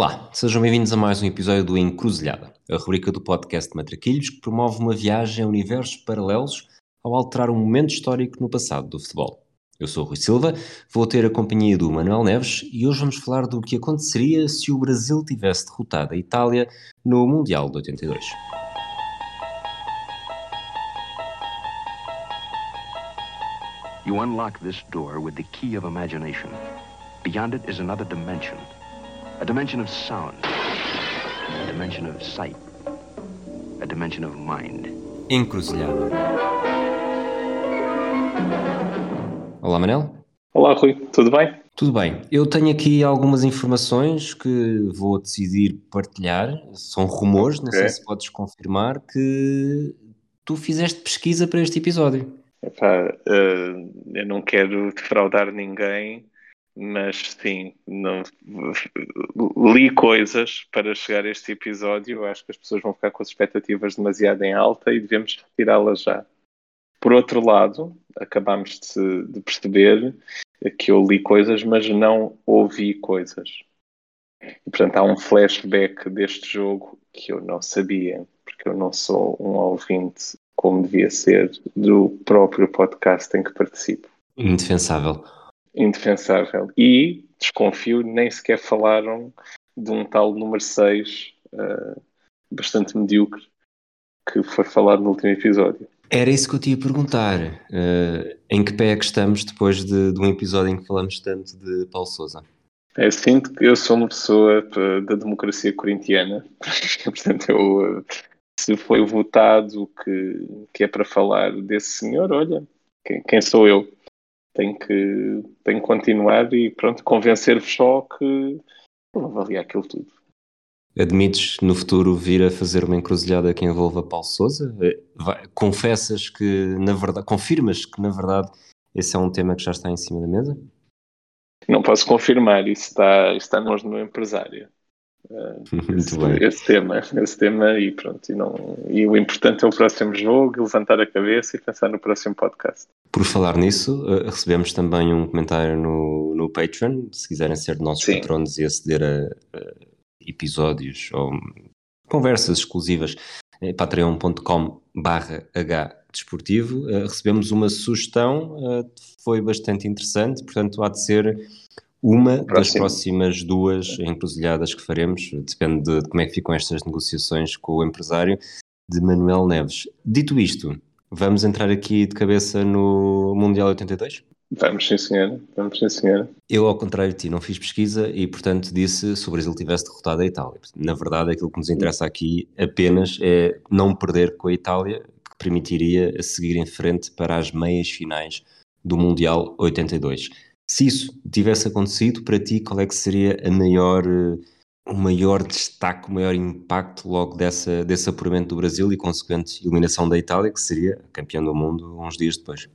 Olá, sejam bem-vindos a mais um episódio do Encruzilhada, a rubrica do podcast Matraquilhos que promove uma viagem a universos paralelos ao alterar um momento histórico no passado do futebol. Eu sou o Rui Silva, vou ter a companhia do Manuel Neves e hoje vamos falar do que aconteceria se o Brasil tivesse derrotado a Itália no Mundial de 82. You unlock this door with the key of imagination. Beyond it is another dimension. A dimension of sound. A dimension of sight. A dimension of mind. Encruzilhada. Olá, Manel. Olá, Rui. Tudo bem? Tudo bem. Eu tenho aqui algumas informações que vou decidir partilhar. São rumores, não sei se podes confirmar que tu fizeste pesquisa para este episódio. Epá, eh, eu não quero defraudar ninguém, mas sim, não- li coisas para chegar a este episódio. Acho que as pessoas vão ficar com as expectativas demasiado em alta e devemos retirá-las já. Por outro lado, acabámos de, de perceber que eu li coisas, mas não ouvi coisas. E, portanto, há um flashback deste jogo que eu não sabia, porque eu não sou um ouvinte como devia ser do próprio podcast em que participo. Indefensável. Indefensável. E, desconfio, nem sequer falaram de um tal número 6, eh, bastante medíocre, que foi falado no último episódio. Era isso que eu te ia perguntar. eh, em que pé é que estamos depois de, de um episódio em que falamos tanto de Paulo Sousa? Eu sinto que eu sou uma pessoa eh, da democracia corintiana, portanto, eu, se foi votado que, que é para falar desse senhor, olha, quem, quem sou eu? Tenho que, tenho que continuar e pronto, convencer-vos só que vou avaliar aquilo tudo. Admites no futuro vir a fazer uma encruzilhada que envolva Paulo Sousa? Eh, confessas que, na verdade, confirmas que, na verdade, esse é um tema que já está em cima da mesa? Não posso confirmar, isso está, isso está nós no empresário. Muito esse, bem. esse tema, esse tema e pronto. E, não, e o importante é o próximo jogo, levantar a cabeça e pensar no próximo podcast. Por falar nisso, eh, recebemos também um comentário no, no Patreon, se quiserem ser nossos Sim. patronos e aceder a, a episódios ou conversas exclusivas em patreon.com barra hdesportivo, eh, recebemos uma sugestão, eh, foi bastante interessante, portanto há de ser uma das Próximo. próximas duas encruzilhadas que faremos, depende de, de como é que ficam estas negociações com o empresário, de Manuel Neves. Dito isto, vamos entrar aqui de cabeça no Mundial 82? Vamos, sim, senhora. Vamos, sim, senhora. Eu, ao contrário de ti, não fiz pesquisa e, portanto, disse se o Brasil tivesse derrotado a Itália. Na verdade, aquilo que nos interessa aqui apenas é não perder com a Itália, que permitiria seguir em frente para as meias finais do Mundial 82. Se isso tivesse acontecido, para ti, qual é que seria a maior, eh, o maior destaque, o maior impacto logo dessa, desse apuramento do Brasil e consequente eliminação da Itália, que seria campeão do mundo uns dias depois?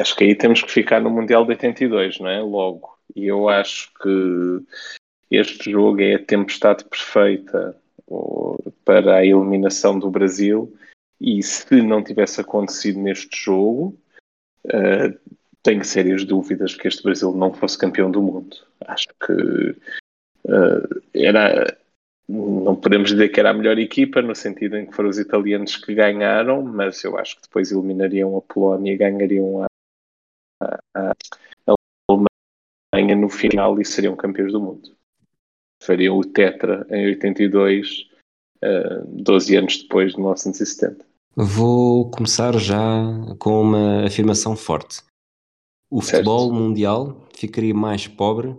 Acho que aí temos que ficar no Mundial de 82, não é? Logo. E eu acho que este jogo é a tempestade perfeita para a eliminação do Brasil. E se não tivesse acontecido neste jogo, eh, tenho sérias dúvidas que este Brasil não fosse campeão do mundo. Acho que eh, era. Não podemos dizer que era a melhor equipa, no sentido em que foram os italianos que ganharam, mas eu acho que depois eliminariam a Polónia e ganhariam a, a, a Alemanha no final e seriam campeões do mundo. Fariam o Tetra em 82, eh, 12 anos depois de 1970. Vou começar já com uma afirmação forte. O Certo. futebol mundial ficaria mais pobre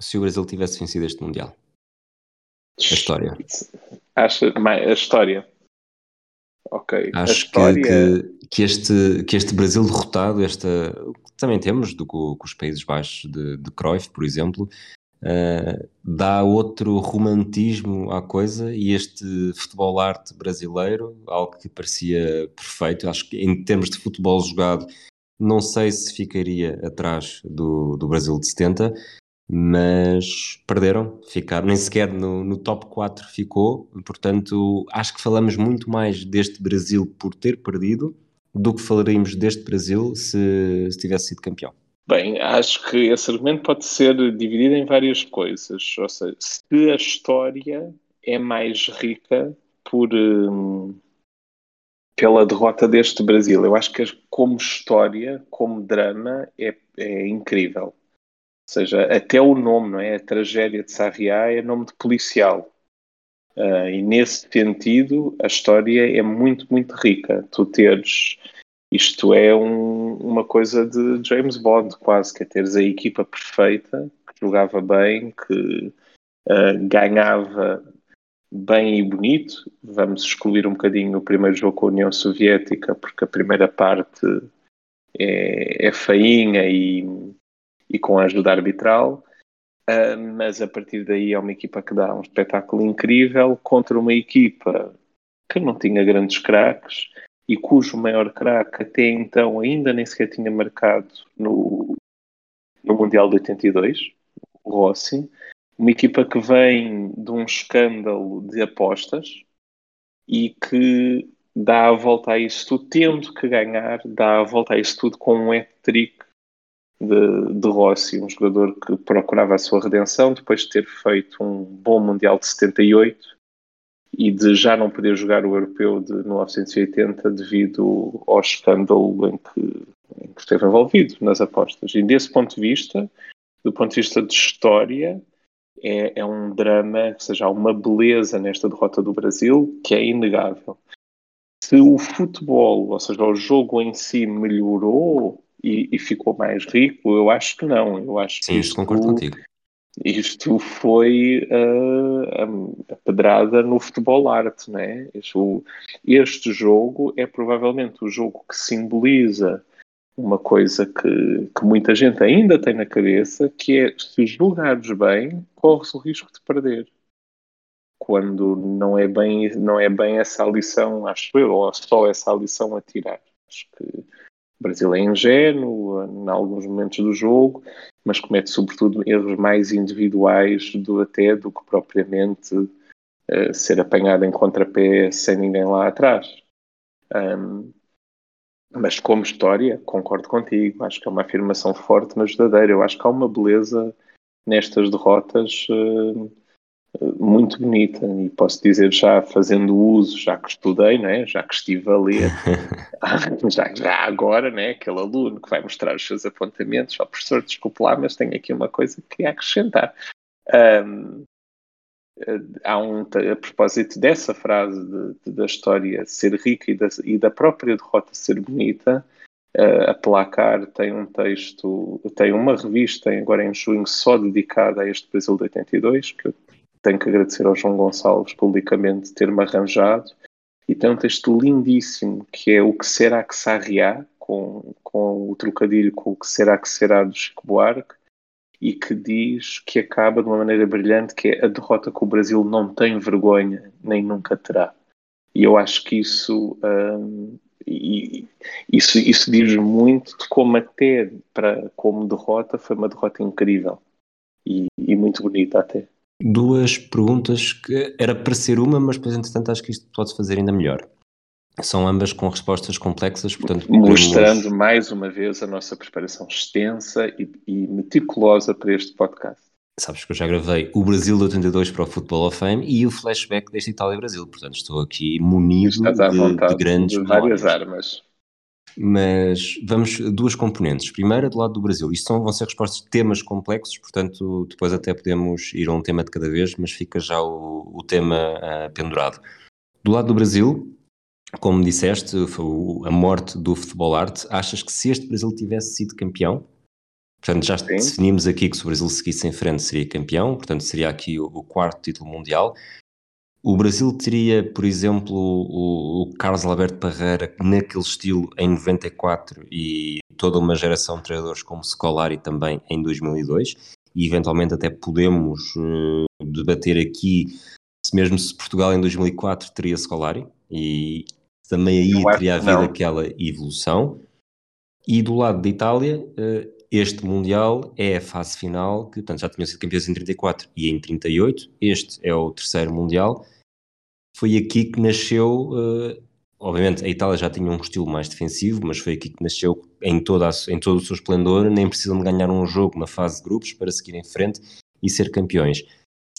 se o Brasil tivesse vencido este mundial. A história. Acha, mais, a história. Ok. Acho que, história. que, que este, que este Brasil derrotado, esta, também temos do, com, os Países Baixos de, de Cruyff, por exemplo, eh, dá outro romantismo à coisa e este futebol arte brasileiro, algo que parecia perfeito, acho que em termos de futebol jogado, não sei se ficaria atrás do, do Brasil de 70, mas perderam, ficaram, nem sequer no, no top 4 ficou, portanto acho que falamos muito mais deste Brasil por ter perdido do que falaríamos deste Brasil se, se tivesse sido campeão. Bem, acho que esse argumento pode ser dividido em várias coisas. Ou seja, se a história é mais rica por, um, pela derrota deste Brasil, eu acho que como história, como drama, é, é incrível. Ou seja, até o nome, não é? A tragédia de Sarriá é nome de policial. Uh, e nesse sentido, a história é muito, muito rica. Tu teres isto é um, uma coisa de James Bond, quase, que é teres a equipa perfeita, que jogava bem, que uh, ganhava bem e bonito. Vamos excluir um bocadinho o primeiro jogo com a União Soviética, porque a primeira parte é, é feinha e, e com a ajuda arbitral. Uh, mas a partir daí é uma equipa que dá um espetáculo incrível contra uma equipa que não tinha grandes craques, e cujo maior craque até então ainda nem sequer tinha marcado no, no Mundial de 82, o Rossi, uma equipa que vem de um escândalo de apostas e que dá a volta a isso tudo, tendo que ganhar, dá a volta a isso tudo com um hat-trick de, de Rossi, um jogador que procurava a sua redenção depois de ter feito um bom Mundial de 78 e de já não poder jogar o europeu de 1980 devido ao escândalo em que, em que esteve envolvido nas apostas. E desse ponto de vista, do ponto de vista de história, é, é um drama, ou seja, há uma beleza nesta derrota do Brasil que é inegável. Se o futebol, ou seja, o jogo em si melhorou e, e ficou mais rico, eu acho que não. Eu acho Sim, que concordo contigo isto foi uh, a, pedrada no futebol arte, né? Este, este jogo é provavelmente o jogo que simboliza uma coisa que, que muita gente ainda tem na cabeça, que é se jogares bem, corres o risco de perder. Quando não é bem, não é bem essa a lição, acho eu, ou só essa a lição a tirar. Acho que o Brasil é ingênuo em alguns momentos do jogo mas comete sobretudo erros mais individuais do até do que propriamente uh, ser apanhado em contrapé sem ninguém lá atrás. Um, mas como história, concordo contigo, acho que é uma afirmação forte, mas verdadeira. Eu acho que há uma beleza nestas derrotas uh, muito bonita e posso dizer já fazendo uso, já que estudei, né? já que estive a ler, já, já agora, né? aquele aluno que vai mostrar os seus apontamentos ao professor, desculpe lá, mas tenho aqui uma coisa que queria acrescentar. Um, há um, a propósito dessa frase de, de, da história ser rica e da, e da própria derrota ser bonita, uh, a Placar tem um texto, tem uma revista agora em junho só dedicada a este Brasil de 82, que eu tenho que agradecer ao João Gonçalves publicamente ter-me arranjado. E tem um texto lindíssimo que é O que será que sarriá, com, com o trocadilho com o que será que será do Chico Buarque, e que diz que acaba de uma maneira brilhante, que é a derrota que o Brasil não tem vergonha, nem nunca terá. E eu acho que isso, hum, e, isso, isso diz muito de como até para, como derrota foi uma derrota incrível e, e muito bonita até duas perguntas que era para ser uma, mas depois, entretanto, acho que isto pode fazer ainda melhor. São ambas com respostas complexas, portanto. Mostrando podemos... mais uma vez a nossa preparação extensa e, e, meticulosa para este podcast. Sabes que eu já gravei o Brasil de 82 para o Football of Fame e o flashback deste Itália-Brasil, portanto estou aqui munido de, de, grandes de várias armas. Mas vamos duas componentes. Primeira, do lado do Brasil. Isto são, vão ser respostas de temas complexos, portanto, depois até podemos ir a um tema de cada vez, mas fica já o, o tema uh, pendurado. Do lado do Brasil, como disseste, a morte do futebol arte. Achas que se este Brasil tivesse sido campeão, portanto, já Sim. definimos aqui que se o Brasil seguisse em frente seria campeão, portanto, seria aqui o, o quarto título mundial. O Brasil teria, por exemplo, o, o, Carlos Alberto Parreira naquele estilo em 94 e toda uma geração de treinadores como Scolari também em 2002 e eventualmente até podemos uh, debater aqui se mesmo se Portugal em 2004 teria Scolari e também aí teria havido não. aquela evolução. E do lado da Itália, uh, este Mundial é a fase final, que portanto, já tinham sido campeões em 34 e em 38. Este é o terceiro Mundial. Foi aqui que nasceu, uh, obviamente a Itália já tinha um estilo mais defensivo, mas foi aqui que nasceu em, toda a, em todo o seu esplendor, nem precisam de ganhar um jogo na fase de grupos para seguir em frente e ser campeões.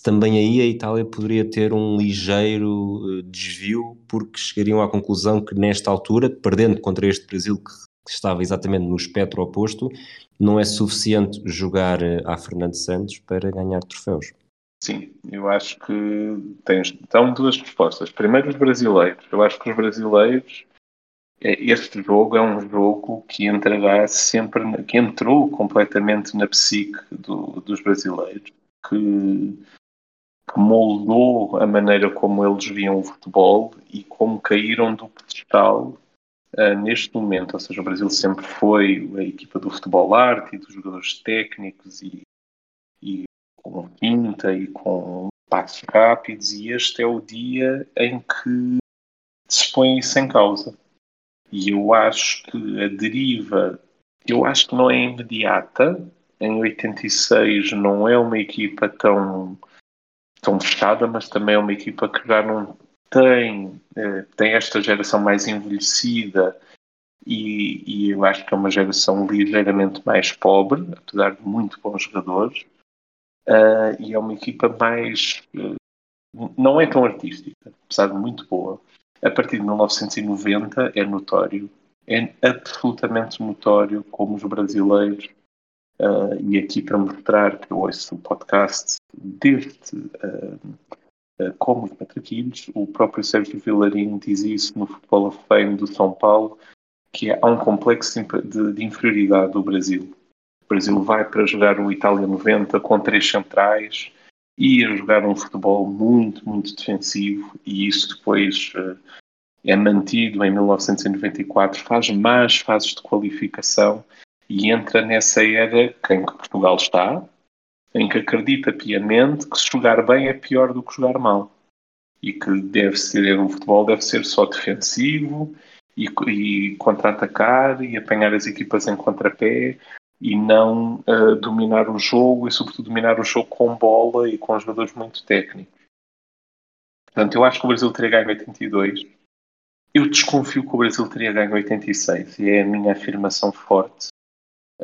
Também aí a Itália poderia ter um ligeiro eh, desvio, porque chegariam à conclusão que nesta altura, perdendo contra este Brasil que estava exatamente no espectro oposto, não é suficiente jogar eh, a Fernando Santos para ganhar troféus. Sim, eu acho que tens então duas respostas. Primeiro os brasileiros. Eu acho que os brasileiros é, este jogo é um jogo que entrará sempre, que entrou completamente na psique do, dos brasileiros, que, que, moldou a maneira como eles viam o futebol e como caíram do pedestal uh, neste momento. Ou seja, o Brasil sempre foi a equipa do futebol arte e dos jogadores técnicos e, e com quinta e com passos rápidos, e este é o dia em que se põe isso em causa. E eu acho que a deriva, eu acho que não é imediata. Em 86 não é uma equipa tão, tão fechada, mas também é uma equipa que já não tem, eh, tem esta geração mais envelhecida e, e, eu acho que é uma geração ligeiramente mais pobre, apesar de muito bons jogadores. Uh, e é uma equipa mais. Uh, não é tão artística, apesar de muito boa. A partir de 1990 é notório, é absolutamente notório como os brasileiros, uh, e aqui para mostrar que eu ouço o podcast deste como os matraquilhos, o próprio Sérgio Vilarinho diz isso no Futebol of Fame do São Paulo, que há um complexo de, de inferioridade do Brasil. O Brasil vai para jogar o Itália 90 com três centrais e a jogar um futebol muito, muito defensivo e isso depois uh, é mantido em 1994, faz mais fases de qualificação e entra nessa era em que Portugal está, em que acredita piamente que se jogar bem é pior do que jogar mal e que deve ser, o futebol deve ser só defensivo e, e contra-atacar e apanhar as equipas em contrapé e não uh, dominar o jogo e, sobretudo, dominar o jogo com bola e com jogadores muito técnicos. Portanto, eu acho que o Brasil teria ganho 82. Eu desconfio que o Brasil teria ganho 86 e é a minha afirmação forte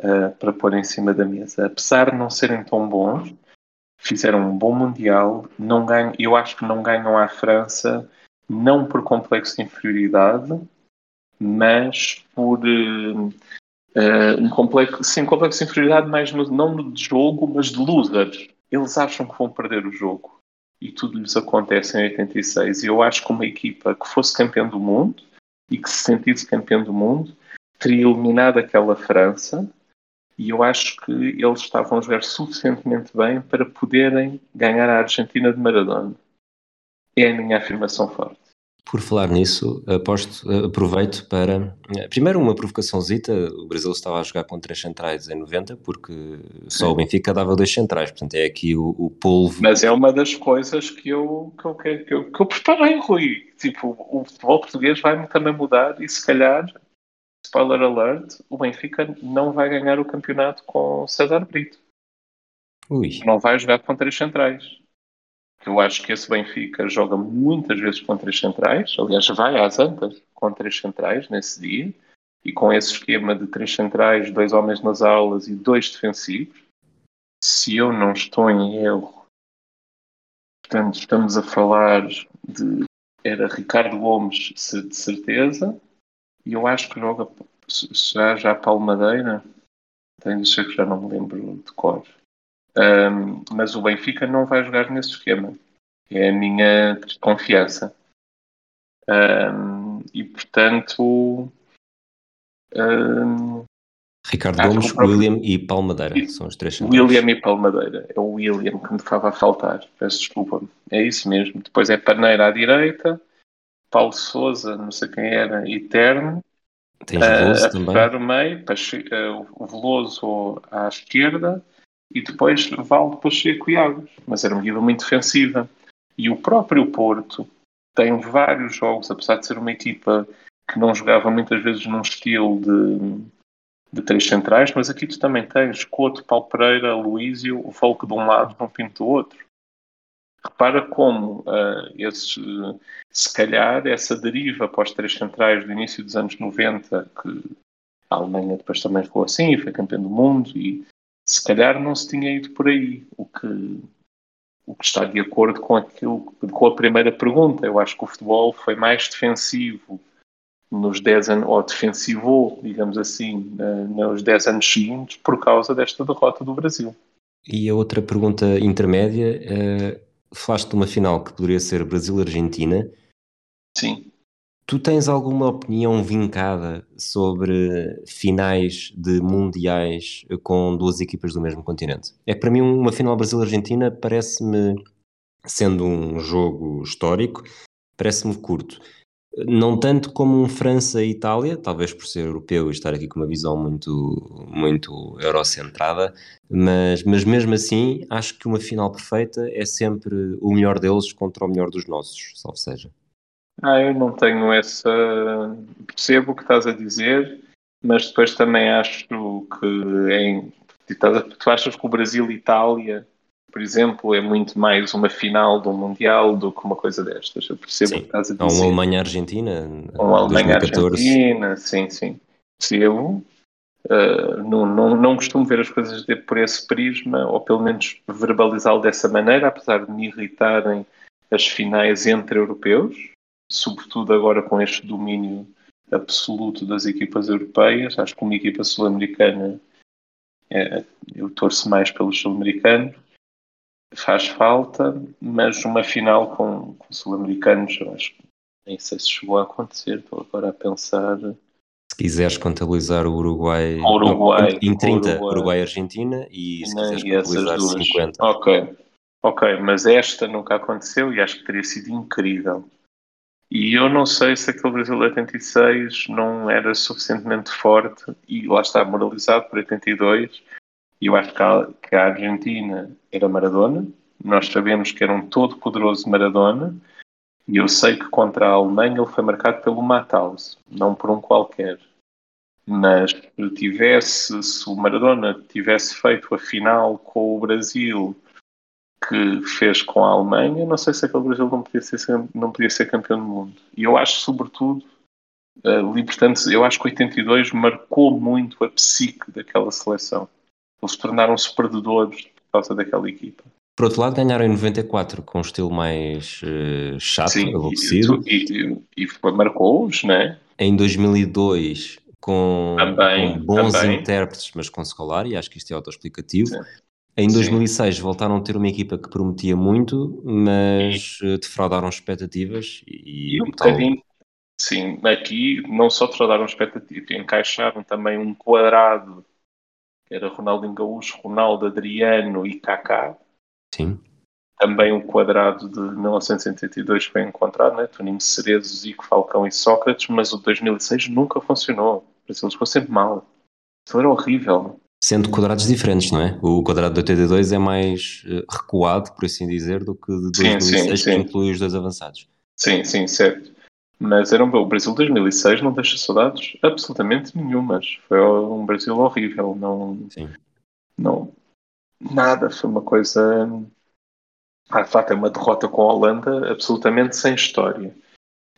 uh, para pôr em cima da mesa. Apesar de não serem tão bons, fizeram um bom Mundial. Não ganham, eu acho que não ganham à França, não por complexo de inferioridade, mas por. Uh, Uh, um complexo, sim, complexo de inferioridade, mais no, não no de jogo, mas de losers. Eles acham que vão perder o jogo e tudo lhes acontece em 86. E eu acho que uma equipa que fosse campeão do mundo e que se sentisse campeão do mundo teria eliminado aquela França. E eu acho que eles estavam a jogar suficientemente bem para poderem ganhar a Argentina de Maradona. É a minha afirmação forte. Por falar nisso, aposto, aproveito para. Primeiro, uma provocaçãozita. O Brasil estava a jogar com três centrais em 90, porque só Sim. o Benfica dava dois centrais. Portanto, é aqui o, o polvo. Mas é uma das coisas que eu, que eu, que eu, que eu preparei, Rui. Tipo, o futebol português vai também mudar e, se calhar, spoiler alert, o Benfica não vai ganhar o campeonato com César Brito. Ui. Não vai jogar com três centrais. Eu acho que esse Benfica joga muitas vezes com três centrais, aliás, vai às antas com três centrais nesse dia, e com esse esquema de três centrais, dois homens nas aulas e dois defensivos. Se eu não estou em erro, portanto, estamos a falar de. Era Ricardo Gomes, de certeza, e eu acho que joga já, já Palmadeira. Tenho de ser que já não me lembro de cor. Um, mas o Benfica não vai jogar nesse esquema. É a minha desconfiança. Um, e portanto. Um, Ricardo Gomes, próprio... William e Palmadeira são os três centrais. William e Palmadeira. É o William que me estava a faltar. Peço desculpa. É isso mesmo. Depois é Paneira à direita, Paulo Souza, não sei quem era, Eterno. Tens Veloso uh, também. A meio, uh, o Veloso à esquerda e depois Valdo Pacheco e Águas. Mas era uma equipa muito defensiva. E o próprio Porto tem vários jogos, apesar de ser uma equipa que não jogava muitas vezes num estilo de, de três centrais, mas aqui tu também tens Couto, Paulo Pereira, Luísio, o Folco de um lado, João Pinto do outro. Repara como uh, esses, se calhar essa deriva após três centrais do início dos anos 90 que A Alemanha depois também ficou assim, foi campeão do mundo e se calhar não se tinha ido por aí, o que, o que está de acordo com aquilo, com a primeira pergunta. Eu acho que o futebol foi mais defensivo nos 10 anos, ou defensivo, digamos assim, nos 10 anos seguintes por causa desta derrota do Brasil. E a outra pergunta intermédia, uh, falaste de uma final que poderia ser Brasil-Argentina. Sim. Tu tens alguma opinião vincada sobre finais de mundiais com duas equipas do mesmo continente? É que para mim uma final Brasil-Argentina parece-me, sendo um jogo histórico, parece-me curto. Não tanto como um França-Itália, talvez por ser europeu e estar aqui com uma visão muito, muito eurocentrada, mas, mas mesmo assim acho que uma final perfeita é sempre o melhor deles contra o melhor dos nossos, salvo seja. Ah, eu não tenho essa. Percebo o que estás a dizer, mas depois também acho que em... tu achas que o Brasil-Itália por exemplo, é muito mais uma final de um Mundial do que uma coisa destas. Eu percebo sim. o que estás a dizer. Ou uma Alemanha-Argentina. Uma Alemanha-Argentina, sim, sim. Percebo. Uh, não, não, não costumo ver as coisas por esse prisma, ou pelo menos verbalizá-lo dessa maneira, apesar de me irritarem as finais entre europeus, sobretudo agora com este domínio absoluto das equipas europeias. Acho que uma equipa sul-americana, é, eu torço mais pelos sul-americanos faz falta, mas uma final com, com sul-americanos, eu acho que nem sei se chegou a acontecer, estou agora a pensar. Se quiseres contabilizar o Uruguai, Uruguai em 30, Uruguai-Argentina Uruguai, e se quiseres contabilizar 50. Ok, ok, mas esta nunca aconteceu e acho que teria sido incrível. E eu não sei se aquele Brasil 86 não era suficientemente forte e lá está moralizado por 82 e eu acho que a, que a Argentina era Maradona. Nós sabemos que era um todo-poderoso Maradona. E eu sei que contra a Alemanha ele foi marcado pelo Matthaus, não por um qualquer. Mas se tivesse, se o Maradona tivesse feito a final com o Brasil que fez com a Alemanha, não sei se aquele Brasil não podia ser, não podia ser campeão do mundo. E eu acho, sobretudo, uh, portanto, eu acho que 82 marcou muito a psique daquela seleção. Eles tornaram-se perdedores por causa daquela equipa. Por outro lado, ganharam em 94 com um estilo mais uh, chato, Sim, aborrecido. E, e, e marcou-os, né? Em 2002, com, também, com bons também. intérpretes, mas com Scolari, acho que isto é autoexplicativo. Em 2006 Sim. voltaram a ter uma equipa que prometia muito, mas e, eh, defraudaram expectativas e, e um tal... bocadinho. Sim, aqui não só defraudaram expectativas, encaixaram também um quadrado era Ronaldinho Gaúcho, Ronaldo, Adriano e Kaká. Sim. Também o quadrado de 1982 foi encontrado, né? Toninho Cerezo, Zico, Falcão e Sócrates, mas o de 2006 nunca funcionou. O Brasil ficou sempre mal. Isso era horrível. Sendo quadrados diferentes, não é? O quadrado de 82 é mais eh, recuado, por assim dizer, do que de 2006, sim, sim, sim. que inclui os dois avançados. Sim, sim, certo. Mas era um, o Brasil 2006 não deixa saudades absolutamente nenhumas. Foi um Brasil horrível. Não, Sim. não nada. Foi uma coisa. Ah, de facto, é uma derrota com a Holanda absolutamente sem história.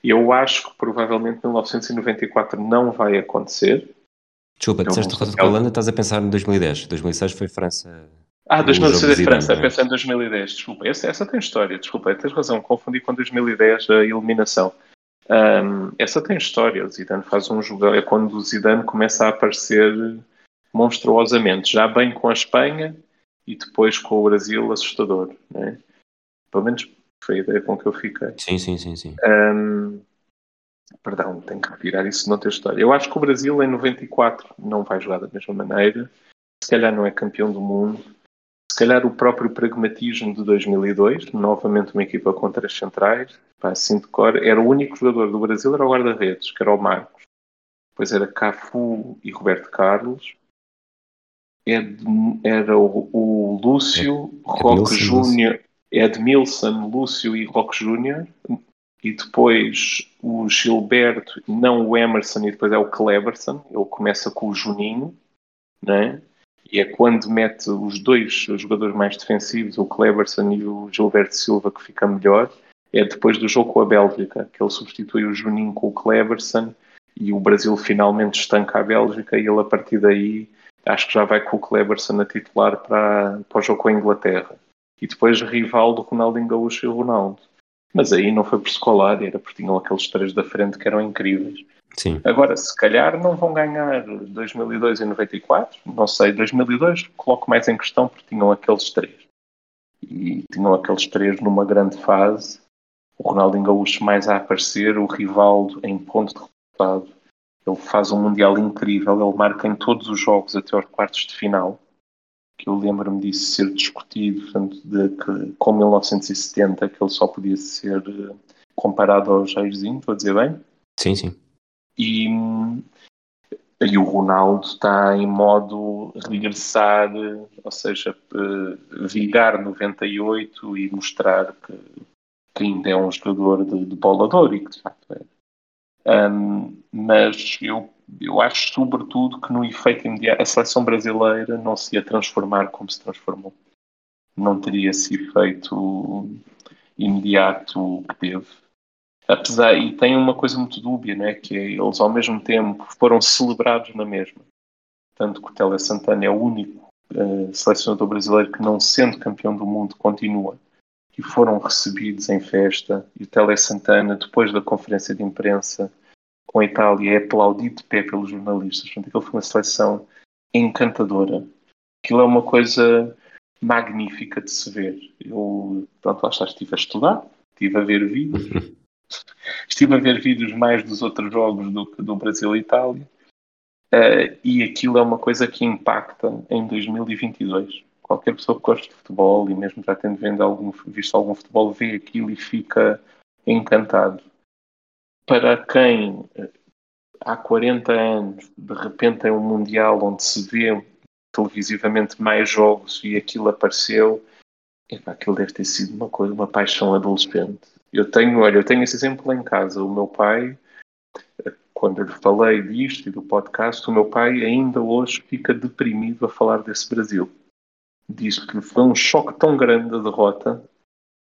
E eu acho que provavelmente 1994 não vai acontecer. Desculpa, disseste derrota com a Holanda, estás a pensar em 2010. 2006 foi França. Ah, 2006 é França, pensando em 2010, desculpa. Essa, essa tem história, desculpa, tens razão, confundi com 2010 a eliminação. Um, essa tem história. O Zidane faz um jogo. É quando o Zidane começa a aparecer monstruosamente, já bem com a Espanha e depois com o Brasil, assustador. Né? Pelo menos foi a ideia com que eu fiquei. Sim, sim, sim. sim. Um, perdão, tenho que retirar isso não ter história. Eu acho que o Brasil em 94 não vai jogar da mesma maneira. Se calhar não é campeão do mundo se calhar o próprio pragmatismo de 2002, novamente uma equipa com três centrais, pá, assim de cor, era o único jogador do Brasil, era o guarda-redes, que era o Marcos. Depois era Cafu e Roberto Carlos. Era o, o Lúcio, é, Roque Júnior, Edmilson, Lúcio e Roque Júnior. E depois o Gilberto, não o Emerson, e depois é o Cleberson. Ele começa com o Juninho, né? E é quando mete os dois jogadores mais defensivos, o Cleberson e o Gilberto Silva, que fica melhor. É depois do jogo com a Bélgica, que ele substitui o Juninho com o Cleberson e o Brasil finalmente estanca a Bélgica e ele a partir daí acho que já vai com o Cleberson a titular para, para o jogo com a Inglaterra. E depois rival do Ronaldinho Gaúcho e o Ronaldo. Mas aí não foi por escolar, era porque tinham aqueles três da frente que eram incríveis. Sim. Agora, se calhar não vão ganhar 2002 e 94, não sei, 2002 coloco mais em questão porque tinham aqueles três. E tinham aqueles três numa grande fase. O Ronaldinho Gaúcho mais a aparecer, o Rivaldo em ponto de resultado. Ele faz um Mundial incrível, ele marca em todos os jogos até aos quartos de final. Que eu lembro-me disso ser discutido, portanto, de que com 1970 que ele só podia ser eh, comparado ao Jairzinho, estou a dizer bem? Sim, sim. E, e o Ronaldo está em modo regressar, ou seja, eh, vigar 98 e mostrar que, que ainda é um jogador de, de bola de e que de facto é. Um, mas eu, eu acho sobretudo que no efeito imediato a seleção brasileira não se ia transformar como se transformou. Não teria esse efeito imediato que teve. Apesar, e tem uma coisa muito dúbia, né, que é, eles ao mesmo tempo foram celebrados na mesma. Tanto que o Tele Santana é o único uh, selecionador brasileiro que, não sendo campeão do mundo, continua. E foram recebidos em festa. E o Tele Santana, depois da conferência de imprensa com a Itália, é aplaudido de pé pelos jornalistas. Portanto, aquilo foi uma seleção encantadora. Aquilo é uma coisa magnífica de se ver. Eu, pronto, lá está, estive a estudar, estive a ver vídeos. Estive a ver vídeos mais dos outros jogos do que do Brasil e Itália. Uh, e aquilo é uma coisa que impacta em 2022. Qualquer pessoa que gosta de futebol e mesmo já tendo vendo algum, visto algum futebol vê aquilo e fica encantado. Para quem eh, há 40 anos de repente tem um Mundial onde se vê televisivamente mais jogos e aquilo apareceu, epá, aquilo deve ter sido uma coisa, uma paixão adolescente. Eu tenho, olha, eu tenho esse exemplo em casa. O meu pai, quando eu lhe falei disto e do podcast, o meu pai ainda hoje fica deprimido a falar desse Brasil. Diz que foi um choque tão grande a derrota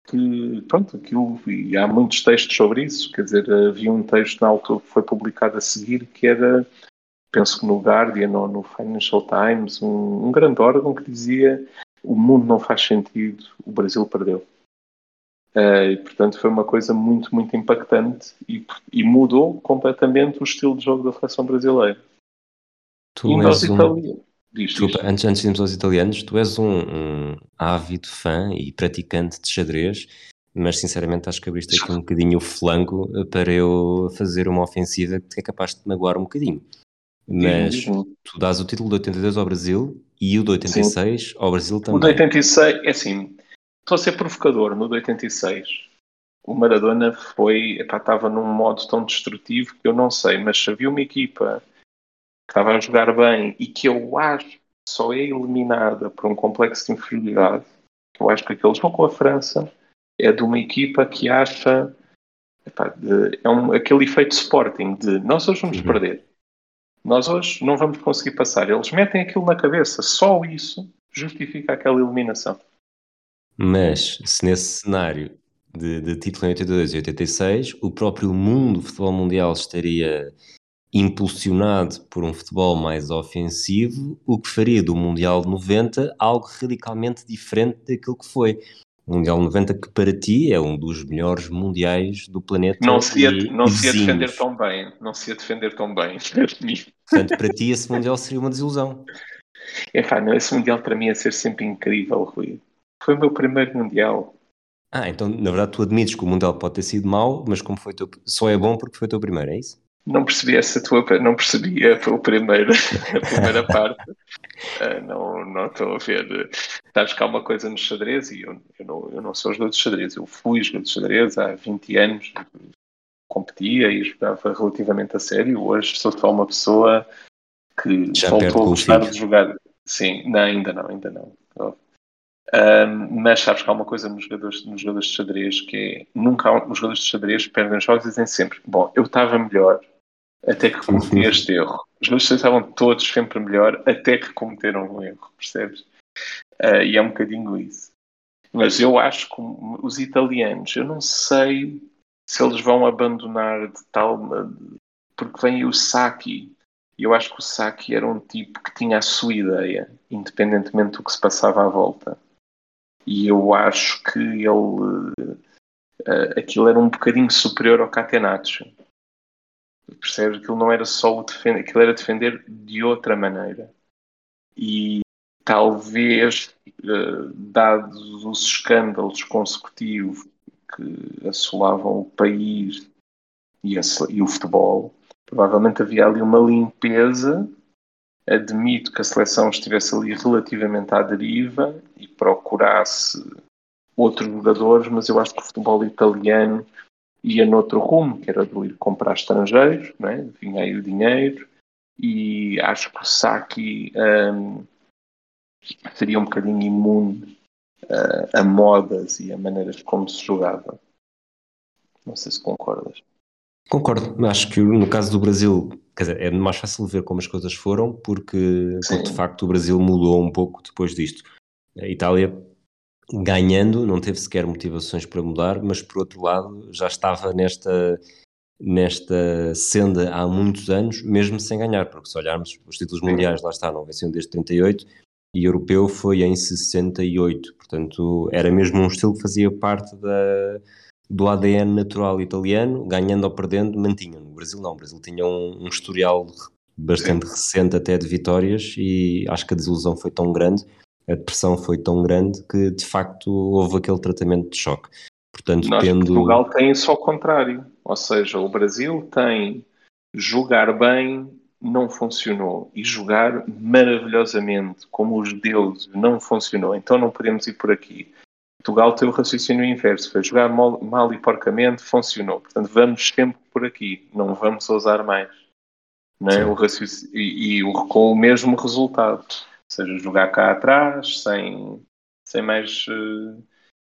que, pronto, aquilo, e há muitos textos sobre isso. Quer dizer, havia um texto na altura que foi publicado a seguir que era, penso que no Guardian ou no Financial Times, um, um grande órgão que dizia o mundo não faz sentido, o Brasil perdeu. Uh, e, portanto, foi uma coisa muito, muito impactante e, e, mudou completamente o estilo de jogo da seleção brasileira. Tu e és um... Diz, Desculpa, diz. Antes, antes de irmos aos italianos, tu és um, um, ávido fã e praticante de xadrez, mas sinceramente acho que abriste aqui um bocadinho o flanco para eu fazer uma ofensiva que é capaz de te magoar um bocadinho. Mas tu dás o título de 82 ao Brasil e o de 86 Sim. ao Brasil também. O de 86, é assim, Estou a ser provocador. No de 86, o Maradona foi. Epá, estava num modo tão destrutivo que eu não sei, mas se havia uma equipa que estava a jogar bem e que eu acho que só é eliminada por um complexo de inferioridade, eu acho que aquele jogo com a França é de uma equipa que acha. Epá, de, é um, aquele efeito Sporting de nós hoje vamos uhum. perder. Nós hoje não vamos conseguir passar. Eles metem aquilo na cabeça. Só isso justifica aquela eliminação. Mas se nesse cenário de, de título em 82 e 86, o próprio mundo do futebol mundial estaria impulsionado por um futebol mais ofensivo, o que faria do Mundial de 90 algo radicalmente diferente daquilo que foi. O Mundial 90 que para ti é um dos melhores mundiais do planeta. Não se ia, e, não e se ia defender tão bem. Não se ia defender tão bem. Portanto, para ti esse Mundial seria uma desilusão. É, pá, não, esse Mundial para mim ia ser sempre incrível, Rui. Foi o meu primeiro Mundial. Ah, então na verdade tu admites que o Mundial pode ter sido mau, mas como foi teu, só é bom porque foi o teu primeiro, é isso? Não percebi essa tua, não percebi a, a primeira, a primeira parte. Uh, não, não estou a ver. Sabes que há uma coisa no xadrez e eu, eu, não, eu não sou jogador de xadrez. Eu fui jogador de xadrez há 20 anos, competia e jogava relativamente a sério. Hoje sou só uma pessoa que Já voltou a gostar de jogar. Sim, não, ainda não, ainda não. Um, mas sabes que há uma coisa nos jogadores, nos jogadores de xadrez que é nunca os jogadores de xadrez perdem os jogos e dizem sempre: Bom, eu estava melhor até que cometi este erro. Os jogadores estavam todos sempre melhor até que cometeram um erro, percebes? Uh, e é um bocadinho isso. Mas eu acho que os italianos, eu não sei se eles vão abandonar de tal, porque vem o Saki. E eu acho que o Saki era um tipo que tinha a sua ideia, independentemente do que se passava à volta. E eu acho que ele. Uh, aquilo era um bocadinho superior ao Catenaccio. Percebes? Aquilo não era só o defender, aquilo era defender de outra maneira. E talvez, uh, dados os escândalos consecutivos que assolavam o país e, e o futebol, provavelmente havia ali uma limpeza. Admito que a seleção estivesse ali relativamente à deriva e procurasse outros jogadores, mas eu acho que o futebol italiano ia noutro rumo, que era de ir comprar estrangeiros, né? vinha aí o dinheiro, e acho que o Saki um, seria um bocadinho imune uh, a modas e a maneiras como se jogava. Não sei se concordas. Concordo, acho que no caso do Brasil, quer dizer, é mais fácil ver como as coisas foram, porque, porque de facto o Brasil mudou um pouco depois disto. A Itália ganhando, não teve sequer motivações para mudar, mas por outro lado já estava nesta, nesta senda há muitos anos, mesmo sem ganhar, porque se olharmos os títulos mundiais, lá está, não venciam desde 38 e europeu foi em 68, portanto era mesmo um estilo que fazia parte da, do ADN natural italiano, ganhando ou perdendo, mantinham. No Brasil não, o Brasil tinha um, um historial bastante Sim. recente até de vitórias e acho que a desilusão foi tão grande a depressão foi tão grande que de facto houve aquele tratamento de choque. Portanto, Nós, tendo... Portugal tem isso ao contrário, ou seja, o Brasil tem jogar bem não funcionou e jogar maravilhosamente como os deuses não funcionou, então não podemos ir por aqui. Portugal tem o raciocínio inverso, foi jogar mal, mal e porcamente, funcionou. Portanto, vamos sempre por aqui, não vamos ousar mais. Não é? o raciocínio, e, e, com o mesmo resultado seja, jogar cá atrás, sem, sem mais. Eh,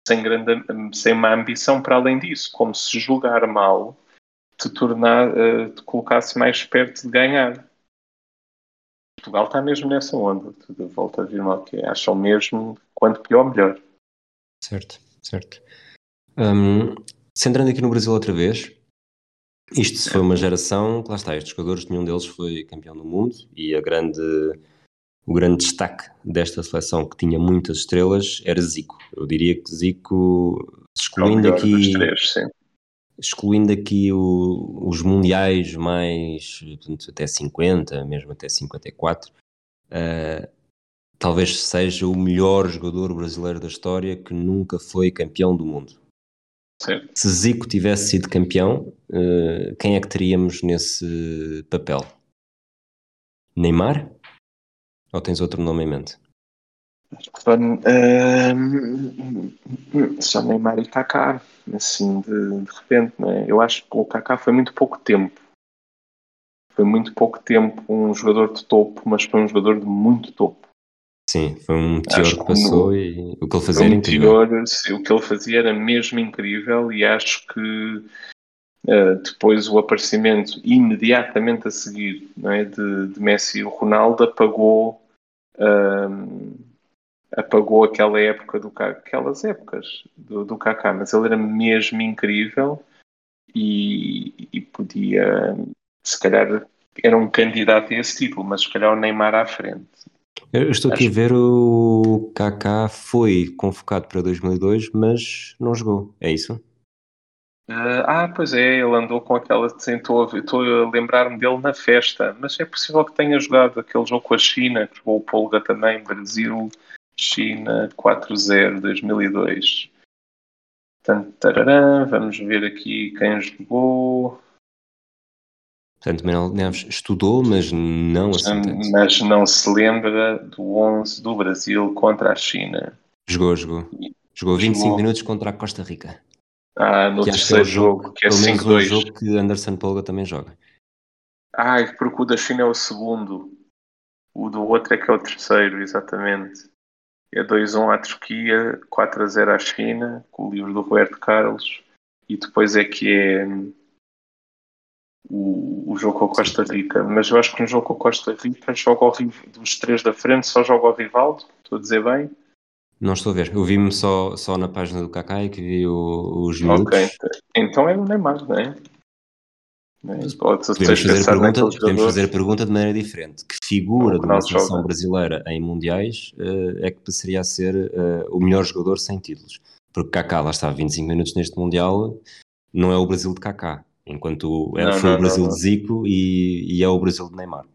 sem, grande, sem uma ambição para além disso, como se jogar mal te, tornar, eh, te colocasse mais perto de ganhar. Portugal está mesmo nessa onda, de volta a vir mal, que acham mesmo quanto pior, melhor. Certo, certo. Um, centrando aqui no Brasil outra vez, isto foi uma geração, lá está, estes jogadores, nenhum deles foi campeão do mundo e a grande o grande destaque desta seleção que tinha muitas estrelas era Zico. Eu diria que Zico, excluindo aqui, três, excluindo aqui o, os mundiais mais portanto, até 50, mesmo até 54, uh, talvez seja o melhor jogador brasileiro da história que nunca foi campeão do mundo. Certo. Se Zico tivesse sido campeão, uh, quem é que teríamos nesse papel? Neymar? Ou tens outro nome em mente? Uh, só Neymar e Kaká, assim, de, de repente, né? Eu acho que o Kaká foi muito pouco tempo. Foi muito pouco tempo um jogador de topo, mas foi um jogador de muito topo. Sim, foi um meteor que passou no, e o que ele fazia era incrível. Meteor, o que ele fazia era mesmo incrível e acho que uh, depois o aparecimento imediatamente a seguir não é, de, de Messi e o Ronaldo apagou um, apagou aquela época do aquelas épocas do, do Kaká, mas ele era mesmo incrível e, e, podia, se calhar, era um candidato a esse título, mas se calhar o Neymar à frente. Eu estou aqui a ver o Kaká foi convocado para 2002, mas não jogou, é isso? Uh, ah, pois é, ele andou com aquela. Estou a, lembrar-me dele na festa, mas é possível que tenha jogado aquele jogo com a China, que jogou o Polga também, Brasil, China 4-0 2002. Portanto, tarará, vamos ver aqui quem jogou. Portanto, Manuel Neves estudou, mas não tanto. Mas não se lembra do 11 do Brasil contra a China. Jogou, jogou. Jogou 25 jogou. minutos contra a Costa Rica. Ah, no que terceiro é jogo, jogo, que é 5-2. É jogo que Anderson Polga também joga. Ah, porque o da China é o segundo. O do outro é que é o terceiro, exatamente. É 2-1 à Turquia, 4-0 à China, com o livro do Roberto Carlos. E depois é que é o, o jogo com a Costa Rica. Mas eu acho que no jogo com a Costa Rica joga o, dos três da frente, só joga o Rivaldo. Estou a dizer bem? Não estou a ver. Eu vi-me só, só na página do Kaká e que vi o, os minutos. Ok, então é o Neymar, não é? Né? Podemos fazer, a pergunta, podemos fazer a pergunta de maneira diferente. Que figura de uma seleção brasileira em mundiais uh, é que passaria a ser uh, o melhor jogador sem títulos? Porque Kaká, lá está, 25 minutos neste Mundial, não é o Brasil de Kaká, enquanto é, não, foi não, o Brasil não, de Zico e, e, é o Brasil de Neymar.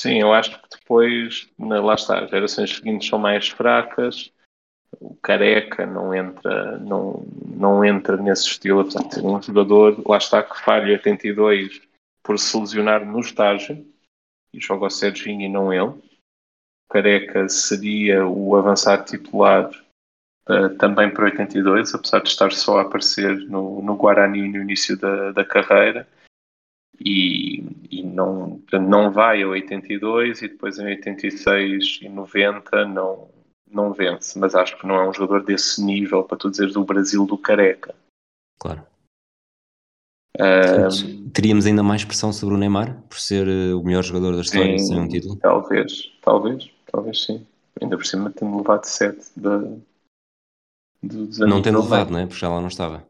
Sim, eu acho que depois, lá está, as gerações seguintes são mais fracas, o Careca não entra, não, não entra nesse estilo, apesar de ser um jogador, lá está que falha 82 por se lesionar no estágio e joga o Serginho e não ele. Careca seria o avançado titular uh, também para 82, apesar de estar só a aparecer no, no Guarani no início da, da carreira. E, e não, não vai a 82 e depois em 86 e 90 não, não vence, mas acho que não é um jogador desse nível para tu dizeres do Brasil do Careca. Claro. Um, teríamos ainda mais pressão sobre o Neymar por ser eh, o melhor jogador da história sim, sem um título? Talvez, talvez, talvez sim. Ainda por cima tendo levado 7 da, Não tendo levado, não é? Porque já lá não estava.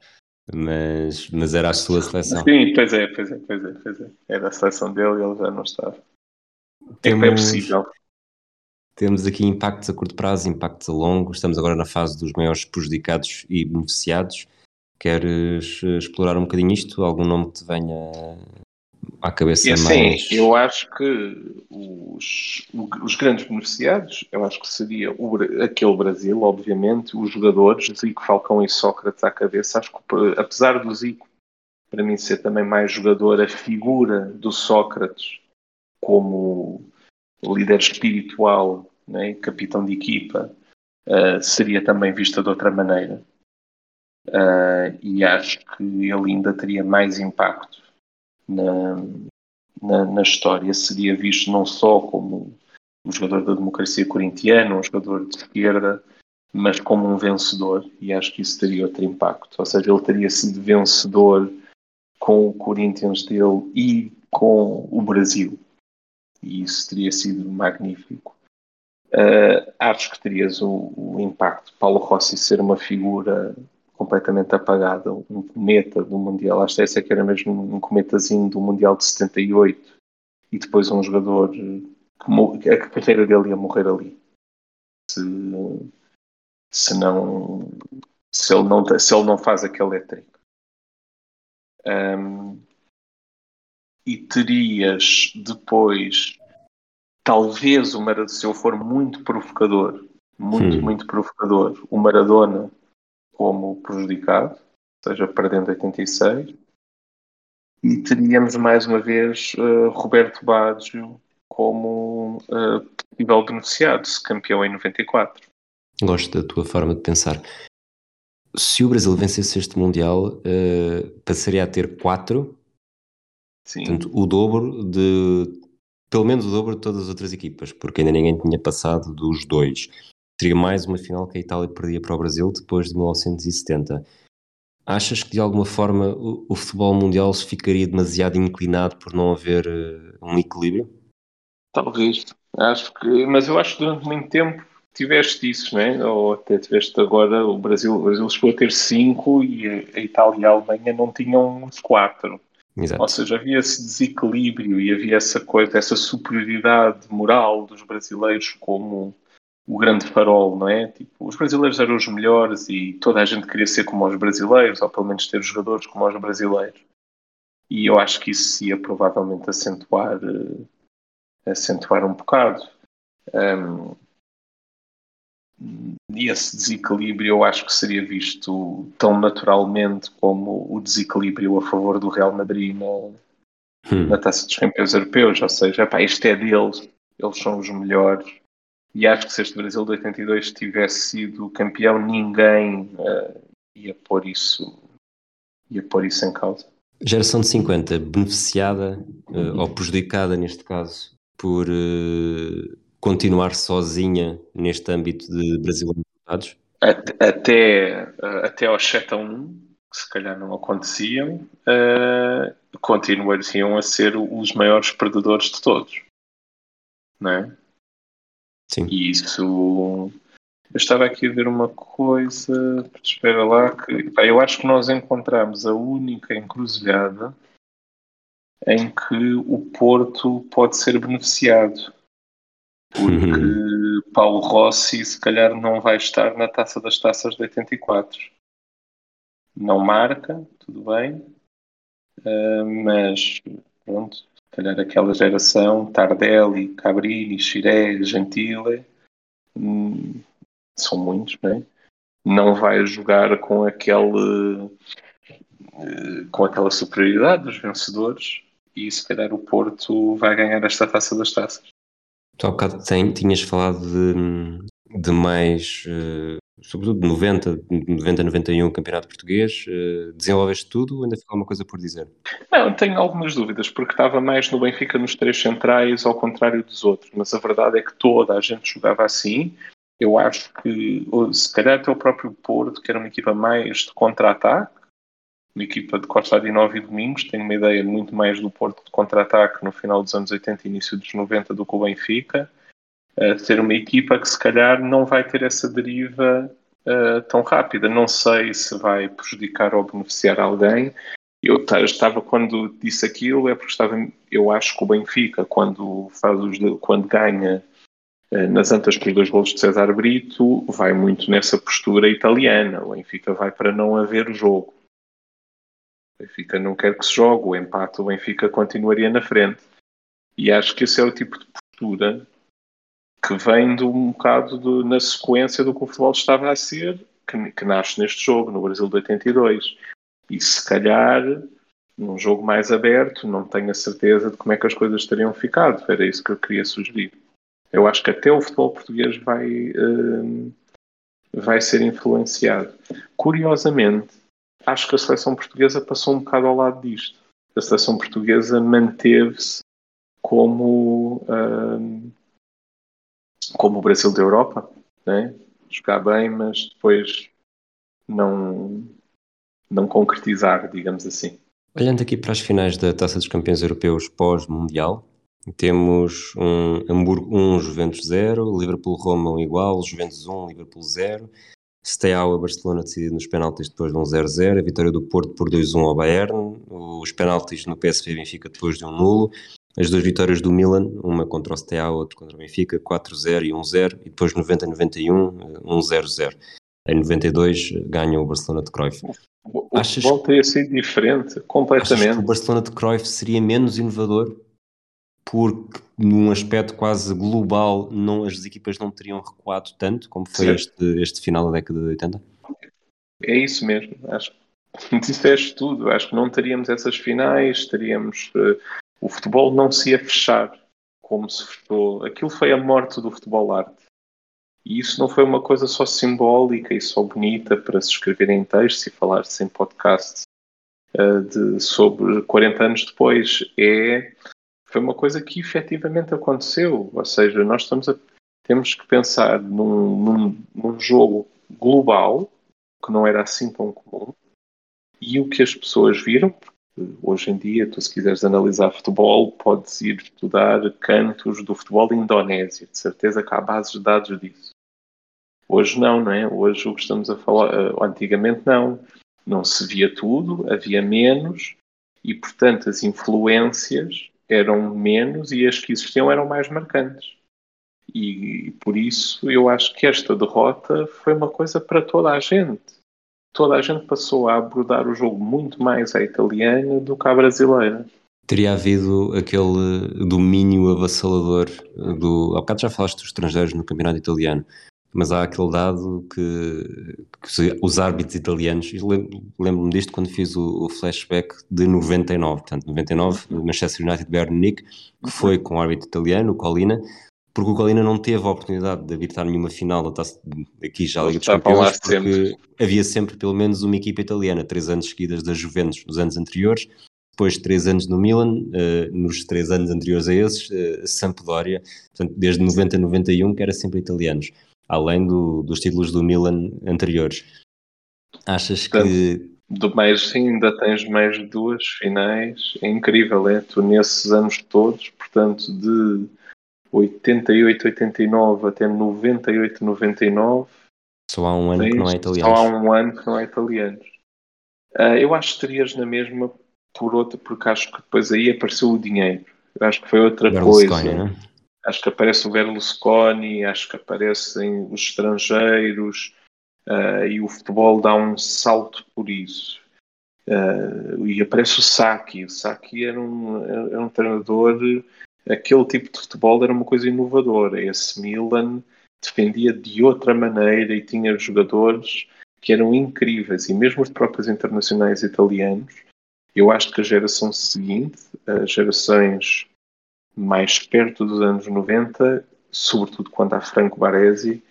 Mas, mas era a sua seleção. Sim, pois é, pois é, pois é, pois é. Era a seleção dele e ele já não estava. Temos... É, é possível. Temos aqui impactos a curto prazo, impactos a longo. Estamos agora na fase dos maiores prejudicados e beneficiados. Queres eh, explorar um bocadinho isto? Algum nome que te venha à cabeça e assim, mais... eu acho que os, os grandes beneficiados, eu acho que seria o, aquele Brasil, obviamente, os jogadores, Zico, Falcão e Sócrates à cabeça. Acho que, apesar do Zico, para mim, ser também mais jogador, a figura do Sócrates como líder espiritual né, capitão de equipa, uh, seria também vista de outra maneira. Uh, e acho que ele ainda teria mais impacto na, na, na, história. Seria visto não só como um jogador da democracia corintiana, um jogador de esquerda, mas como um vencedor. E acho que isso teria outro impacto. Ou seja, ele teria sido vencedor com o Corinthians dele e com o Brasil. E isso teria sido magnífico. Uh, acho que terias o, o, impacto de Paulo Rossi ser uma figura completamente apagada, um cometa do Mundial. Acho que esse é que era mesmo um cometazinho do Mundial de 78 e depois um jogador que a carreira dele ia morrer ali. Se, se não se ele não se ele não faz aquele elétrico. Um, e terias depois talvez o Maradona, se eu for muito provocador, muito, hum. muito provocador, o Maradona como prejudicado, seja perdendo 86, e teríamos mais uma vez uh, Roberto Baggio como uh, possível beneficiado, se campeão em 94. Gosto da tua forma de pensar. Se o Brasil vencesse este Mundial, uh, passaria a ter quatro, Sim. Portanto, o dobro de pelo menos o dobro de todas as outras equipas, porque ainda ninguém tinha passado dos dois. Teria mais uma final que a Itália perdia para o Brasil depois de 1970. Achas que de alguma forma o, o futebol mundial ficaria demasiado inclinado por não haver uh, um equilíbrio? Talvez, acho que, mas eu acho que durante muito tempo tiveste isso, não é? Ou até tiveste agora o Brasil, o Brasil chegou a ter cinco e a Itália e a Alemanha não tinham uns quatro. Exato. Ou seja, havia esse desequilíbrio e havia essa coisa, essa superioridade moral dos brasileiros como o grande farol, não é? Tipo, os brasileiros eram os melhores e toda a gente queria ser como os brasileiros, ou pelo menos ter jogadores como os brasileiros. E eu acho que isso ia provavelmente acentuar, uh, acentuar um bocado. Um, e esse desequilíbrio eu acho que seria visto tão naturalmente como o desequilíbrio a favor do Real Madrid na, hum. na Taça dos Campeões Europeus, ou seja, epá, isto é deles, eles são os melhores. E acho que se este Brasil de 82 tivesse sido campeão, ninguém uh, ia pôr isso ia pôr isso em causa. Geração de 50, beneficiada uh, ou prejudicada neste caso por uh, continuar sozinha neste âmbito de brasileiros resultados? Até, até aos 7 a 1, que se calhar não aconteciam, uh, continuariam a ser os maiores perdedores de todos. Não é? Sim. E isso. Eu estava aqui a ver uma coisa, espera lá, que pá, eu acho que nós encontramos a única encruzilhada em que o Porto pode ser beneficiado. Porque Paulo Rossi, se calhar, não vai estar na taça das taças de 84. Não marca, tudo bem, uh, mas pronto, calhar aquela geração, Tardelli, Cabrini, Chiré, Gentile, hum, são muitos, não é? Não vai jogar com aquele eh, com aquela superioridade dos vencedores e se calhar o Porto vai ganhar esta taça das taças. Tu há bocado tem, tinhas falado de, de mais, uh, sobretudo de 90, 90, 91 Campeonato Português. Uh, desenvolveste tudo ou ainda ficou alguma coisa por dizer? Não, tenho algumas dúvidas, porque estava mais no Benfica nos três centrais, ao contrário dos outros. Mas a verdade é que toda a gente jogava assim. Eu acho que, se calhar até o próprio Porto, que era uma equipa mais de contra-ataque, uma equipa de Costa Adinove e Domingos, tenho uma ideia muito mais do Porto de contra-ataque no final dos anos 80 e início dos 90 do que o Benfica, uh, ser uma equipa que se calhar não vai ter essa deriva uh, tão rápida. Não sei se vai prejudicar ou beneficiar alguém. Eu estava quando disse aquilo é porque estava, eu acho que o Benfica quando faz os, quando ganha uh, nas antas pelos dois golos de César Brito vai muito nessa postura italiana. O Benfica vai para não haver jogo o Benfica não quer que se jogue, o empate o Benfica continuaria na frente. E acho que esse é o tipo de postura que vem de um bocado de, na sequência do que o futebol estava a ser, que, que nasce neste jogo, no Brasil de 82. E se calhar, num jogo mais aberto, não tenho a certeza de como é que as coisas teriam ficado. Era isso que eu queria sugerir. Eu acho que até o futebol português vai, uh, vai ser influenciado. Curiosamente, acho que a seleção portuguesa passou um bocado ao lado disto. A seleção portuguesa manteve-se como, um, como o Brasil da Europa, né? jogar bem, mas depois não, não concretizar, digamos assim. Olhando aqui para as finais da Taça dos Campeões Europeus pós-Mundial, temos um Hamburgo 1, Juventus 0, Liverpool-Roma 1 igual, Juventus 1, Liverpool 0, Steaua Barcelona decidido nos penaltis depois de um 0-0, a vitória do Porto por 2-1 ao Bayern, os penaltis no PSV Benfica depois de um nulo, as duas vitórias do Milan, uma contra o Steaua, outra contra o Benfica, 4-0 e 1-0, e depois 90-91, 1-0-0. Em 92 ganha o Barcelona de Cruyff. O, o achas, futebol teria sido diferente, completamente. Achas que o Barcelona de Cruyff seria menos inovador porque num aspecto quase global não, as equipas não teriam recuado tanto como foi este, este final da década de 80? É isso mesmo, acho que disseste tudo, acho que não teríamos essas finais, teríamos uh, o futebol não se ia fechar como se fechou. Aquilo foi a morte do futebol arte. E isso não foi uma coisa só simbólica e só bonita para se escrever em textos e falar-se em podcasts uh, de, sobre 40 anos depois. É foi uma coisa que efetivamente aconteceu. Ou seja, nós estamos a, temos que pensar num, num, num jogo global, que não era assim tão comum, e o que as pessoas viram, hoje em dia, tu se quiseres analisar futebol, podes ir estudar cantos do futebol indonésio, de certeza que há bases de dados disso. Hoje não, não é? Hoje o que estamos a falar, eh, antigamente não, não se via tudo, havia menos, e portanto as influências eram menos e as que existiam eram mais marcantes. E por isso eu acho que esta derrota foi uma coisa para toda a gente. Toda a gente passou a abordar o jogo muito mais à italiana do que à brasileira. Teria havido aquele domínio avassalador do. Há bocado já falaste dos estrangeiros no campeonato italiano mas há aquele dado que, que os árbitros italianos, lembro-me disto quando fiz o, o, flashback de 99, portanto 99, Manchester United Bayern Munique, que foi com o árbitro italiano, o Colina, porque o Colina não teve a oportunidade de arbitrar nenhuma final da taça, aqui já Liga dos Campeões, porque sempre. havia sempre pelo menos uma equipa italiana, três anos seguidas da Juventus nos anos anteriores, depois de três anos no Milan, uh, nos três anos anteriores a esses, uh, Sampdoria, portanto desde 90 a 91 que era sempre italianos além do, dos títulos do Milan anteriores. Achas que. Do mais, sim, ainda tens mais duas finais. É incrível, é? Tu nesses anos todos, portanto, de 88, 89 até 98, 99. Só há um ano que não é italiano. Só há um ano que não é italiano. Uh, eu acho que terias na mesma por outra, porque acho que depois aí apareceu o dinheiro. Eu acho que foi outra coisa. Né? Acho que aparece o Berlusconi, acho que aparecem os estrangeiros uh, e o futebol dá um salto por isso. Uh, e aparece o Saki. O Saki era um, era um treinador, aquele tipo de futebol era uma coisa inovadora. Esse Milan defendia de outra maneira e tinha jogadores que eram incríveis. E mesmo os próprios internacionais italianos, eu acho que a geração seguinte, as gerações mais perto dos anos 90, sobretudo quando há Franco Baresi,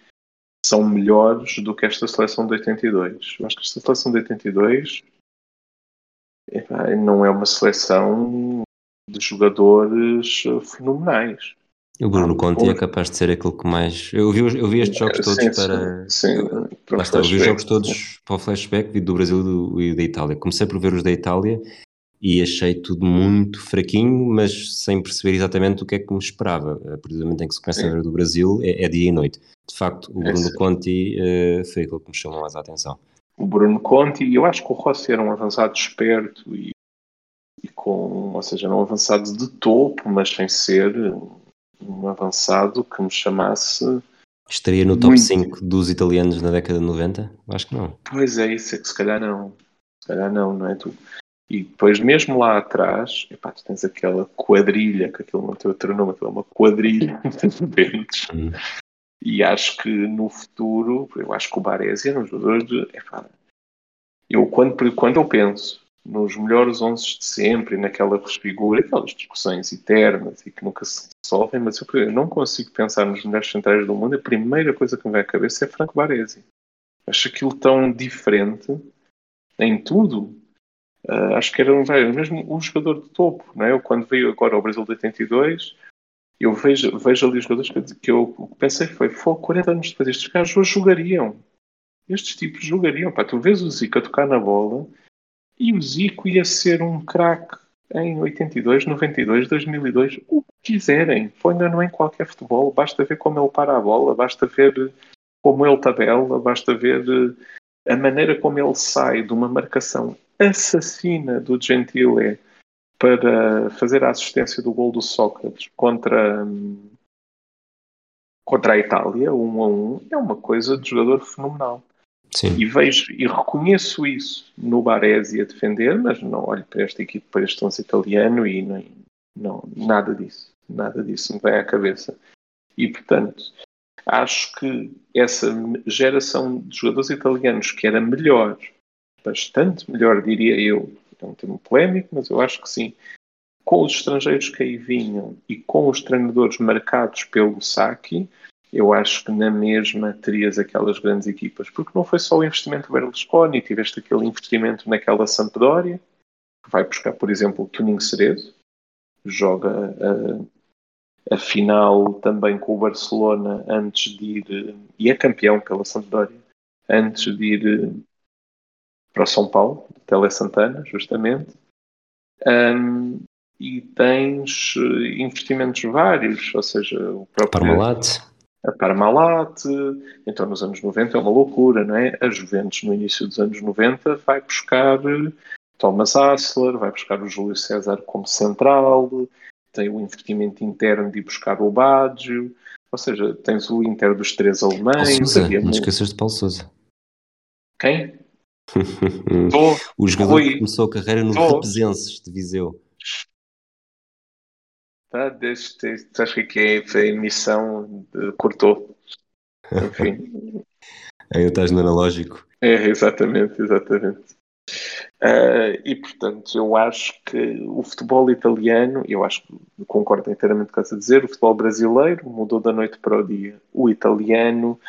são melhores do que esta seleção de 82. Eu acho que esta seleção de 82 não é uma seleção de jogadores fenomenais. O Bruno Conte é capaz de ser aquele que mais. Eu vi, eu vi estes jogos todos sim, para. Sim, para está, eu vi os jogos todos para o flashback do Brasil e da Itália. Comecei por ver os da Itália e achei tudo muito fraquinho, mas sem perceber exatamente o que é que me esperava. A partir do momento em que se começa sim. a ver do Brasil, é, é, dia e noite. De facto, o é Bruno é Conte uh, foi aquele que me chamou mais a atenção. O Bruno Conte, e eu acho que o Rossi era um avançado esperto e, e com, ou seja, não avançado de topo, mas sem ser um avançado que me chamasse. Estaria no top muito... 5 dos italianos na década de 90? Acho que não. Pois é, isso é que se calhar não. Se calhar não, não é tu. E depois, mesmo lá atrás, epá, tu tens aquela quadrilha, que aquilo não tem outro nome, aquilo é uma quadrilha de dentes. Hum. E acho que no futuro, eu acho que o Baresi era um jogador de. Epá, eu, quando, quando eu penso nos melhores 11 de sempre, naquela figura, aquelas discussões eternas e que nunca se resolvem, mas eu não consigo pensar nos melhores centrais do mundo. A primeira coisa que me vem à cabeça é Franco Baresi. Acho aquilo tão diferente em tudo. Uh, acho que era um, mesmo um jogador de topo. Não é? Eu, quando veio agora ao Brasil de 82, eu vejo, vejo ali os jogadores que, que eu pensei foi, foi 40 anos depois, estes hoje jogariam. Estes tipos jogariam. Pá, tu vês o Zico a tocar na bola e o Zico ia ser um craque em 82, 92, 2002, o que quiserem. Ainda não em qualquer futebol. Basta ver como ele para a bola, basta ver como ele tabela, basta ver eh, a maneira como ele sai de uma marcação assassina do Gentile para fazer a assistência do gol do Sócrates contra, contra a Itália, um a um, é uma coisa de jogador fenomenal. Sim. E vejo e reconheço isso no Baresi a defender, mas não olho para esta equipe, para este 11 italiano e não, não, nada disso. Nada disso me vem à cabeça. E portanto, acho que essa geração de jogadores italianos que era melhor, bastante melhor, diria eu, é um termo polémico, mas eu acho que sim, com os estrangeiros que aí vinham e com os treinadores marcados pelo Saki, eu acho que na mesma terias aquelas grandes equipas, porque não foi só o investimento do Berlusconi, tiveste aquele investimento naquela Sampdoria, que vai buscar, por exemplo, o Tuning Cerezo, joga a, a, final também com o Barcelona antes de ir, e é campeão pela Sampdoria, antes de ir para o São Paulo, Tele Santana, justamente. Um, e tens eh, investimentos vários, ou seja, o próprio. Parmalat a Parmalat, então nos anos 90 é uma loucura, não é? A Juventus no início dos anos 90 vai buscar Thomas Hassler, vai buscar o Júlio César como central, tem o investimento interno de ir buscar o Baggio, ou seja, tens o Inter dos três alemães. Sousa, não esqueças de Paulo Sousa. Quem? o jogador Rui. que começou a carreira no Repesenses de Viseu. Tá, deixa, acho que é, foi a emissão de, cortou. Enfim. Aí estás no analógico. É, exatamente, exatamente. Uh, e portanto, eu acho que o futebol italiano, eu acho que concordo inteiramente com o que estás a dizer, o futebol brasileiro mudou da noite para o dia. O italiano,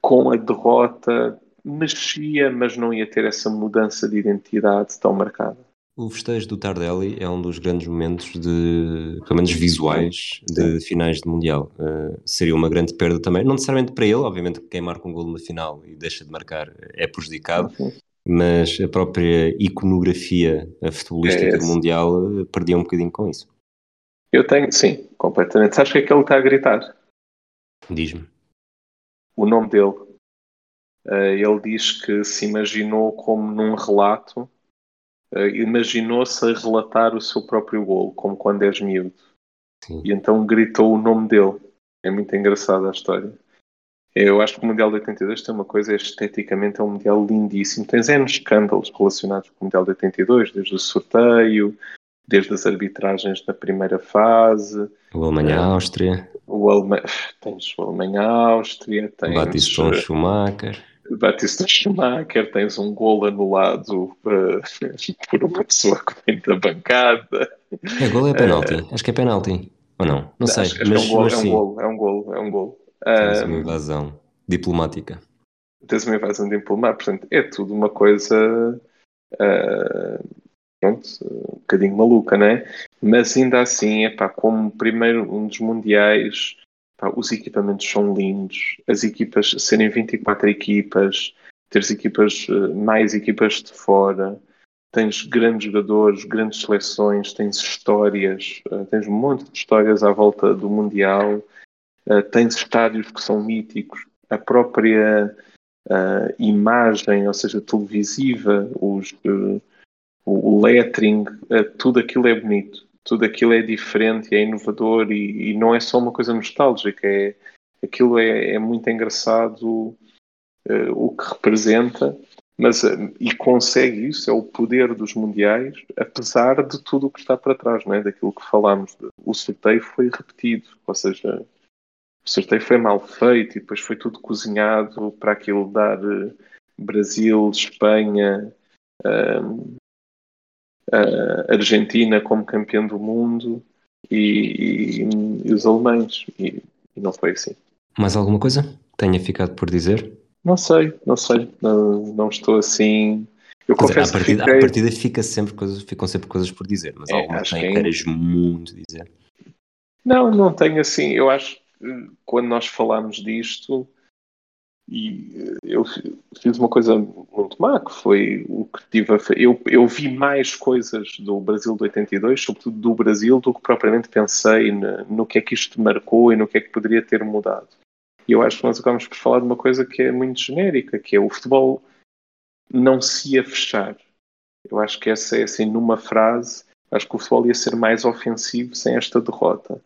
com a derrota, mexia, mas não ia ter essa mudança de identidade tão marcada. O festejo do Tardelli é um dos grandes momentos de, pelo menos visuais, de finais de Mundial. Uh, seria uma grande perda também, não necessariamente para ele, obviamente quem marca um gol na final e deixa de marcar é prejudicado, mas a própria iconografia futebolística é do Mundial eh, perdia um bocadinho com isso. Eu tenho, sim, completamente. Sabes o que é que ele está a gritar? Diz-me. O nome dele. Uh, ele diz que se imaginou como num relato uh, imaginou-se a relatar o seu próprio gol, como quando és miúdo. Sim. E então gritou o nome dele. É muito engraçada a história. Eu acho que o Mundial de 82 tem uma coisa, esteticamente é um Mundial lindíssimo. Tens N escândalos relacionados com o Mundial de 82, desde o sorteio, desde as arbitragens na primeira fase. O Alemanha-Áustria. O Alema... Tens o Alemanha-Áustria, tens... Schumacher. Batista Schumacher, tens um gol anulado uh, por uma pessoa que vem da bancada. É gol é penalti? Uh, acho que é penalti. Ou não? Não sei. Acho, acho mas, é, um gol, é um gol, é um gol, é um gol. Tens uma invasão diplomática. tens uma invasão impulmar, portanto, é tudo uma coisa uh, pronto, um bocadinho maluca, né? Mas ainda assim, é pá, como primeiro um dos mundiais, pá, os equipamentos são lindos, as equipas serem 24 equipas, teres equipas, uh, mais equipas de fora, tens grandes jogadores, grandes seleções, tens histórias, uh, tens um monte de histórias à volta do Mundial, uh, tens estádios que são míticos, a própria uh, imagem, ou seja, televisiva, os, uh, o lettering, uh, tudo aquilo é bonito, tudo aquilo é diferente, é inovador e, e não é só uma coisa nostálgica, é, aquilo é, é muito engraçado o que representa, mas e consegue isso, é o poder dos mundiais, apesar de tudo o que está para trás, não é? daquilo que falámos. O sorteio foi repetido, ou seja, o sorteio foi mal feito e depois foi tudo cozinhado para aquilo dar uh, Brasil, Espanha, uh, uh, Argentina como campeão do mundo e, e, e os alemães. E, e, não foi assim. Mais alguma coisa tenha ficado por dizer? Não sei, não sei. Não, não estou assim. Eu Quer dizer, confesso à, partida, que fiquei... à partida fica sempre coisas, ficam sempre coisas por dizer, mas É, alguma que é- queiras muito dizer. Não, não tenho assim. Eu acho que quando nós falámos disto, e eh, eu fi- fiz uma coisa muito má, que foi o que tive a eu, eu vi mais coisas do Brasil de 82, sobretudo do Brasil, do que propriamente pensei na- no que é que isto marcou e no que é que poderia ter mudado. E eu acho que nós acabamos por falar de uma coisa que é muito genérica, que é o futebol não se ia fechar. Eu acho que essa é assim, numa frase, acho que o futebol ia ser mais ofensivo sem esta derrota.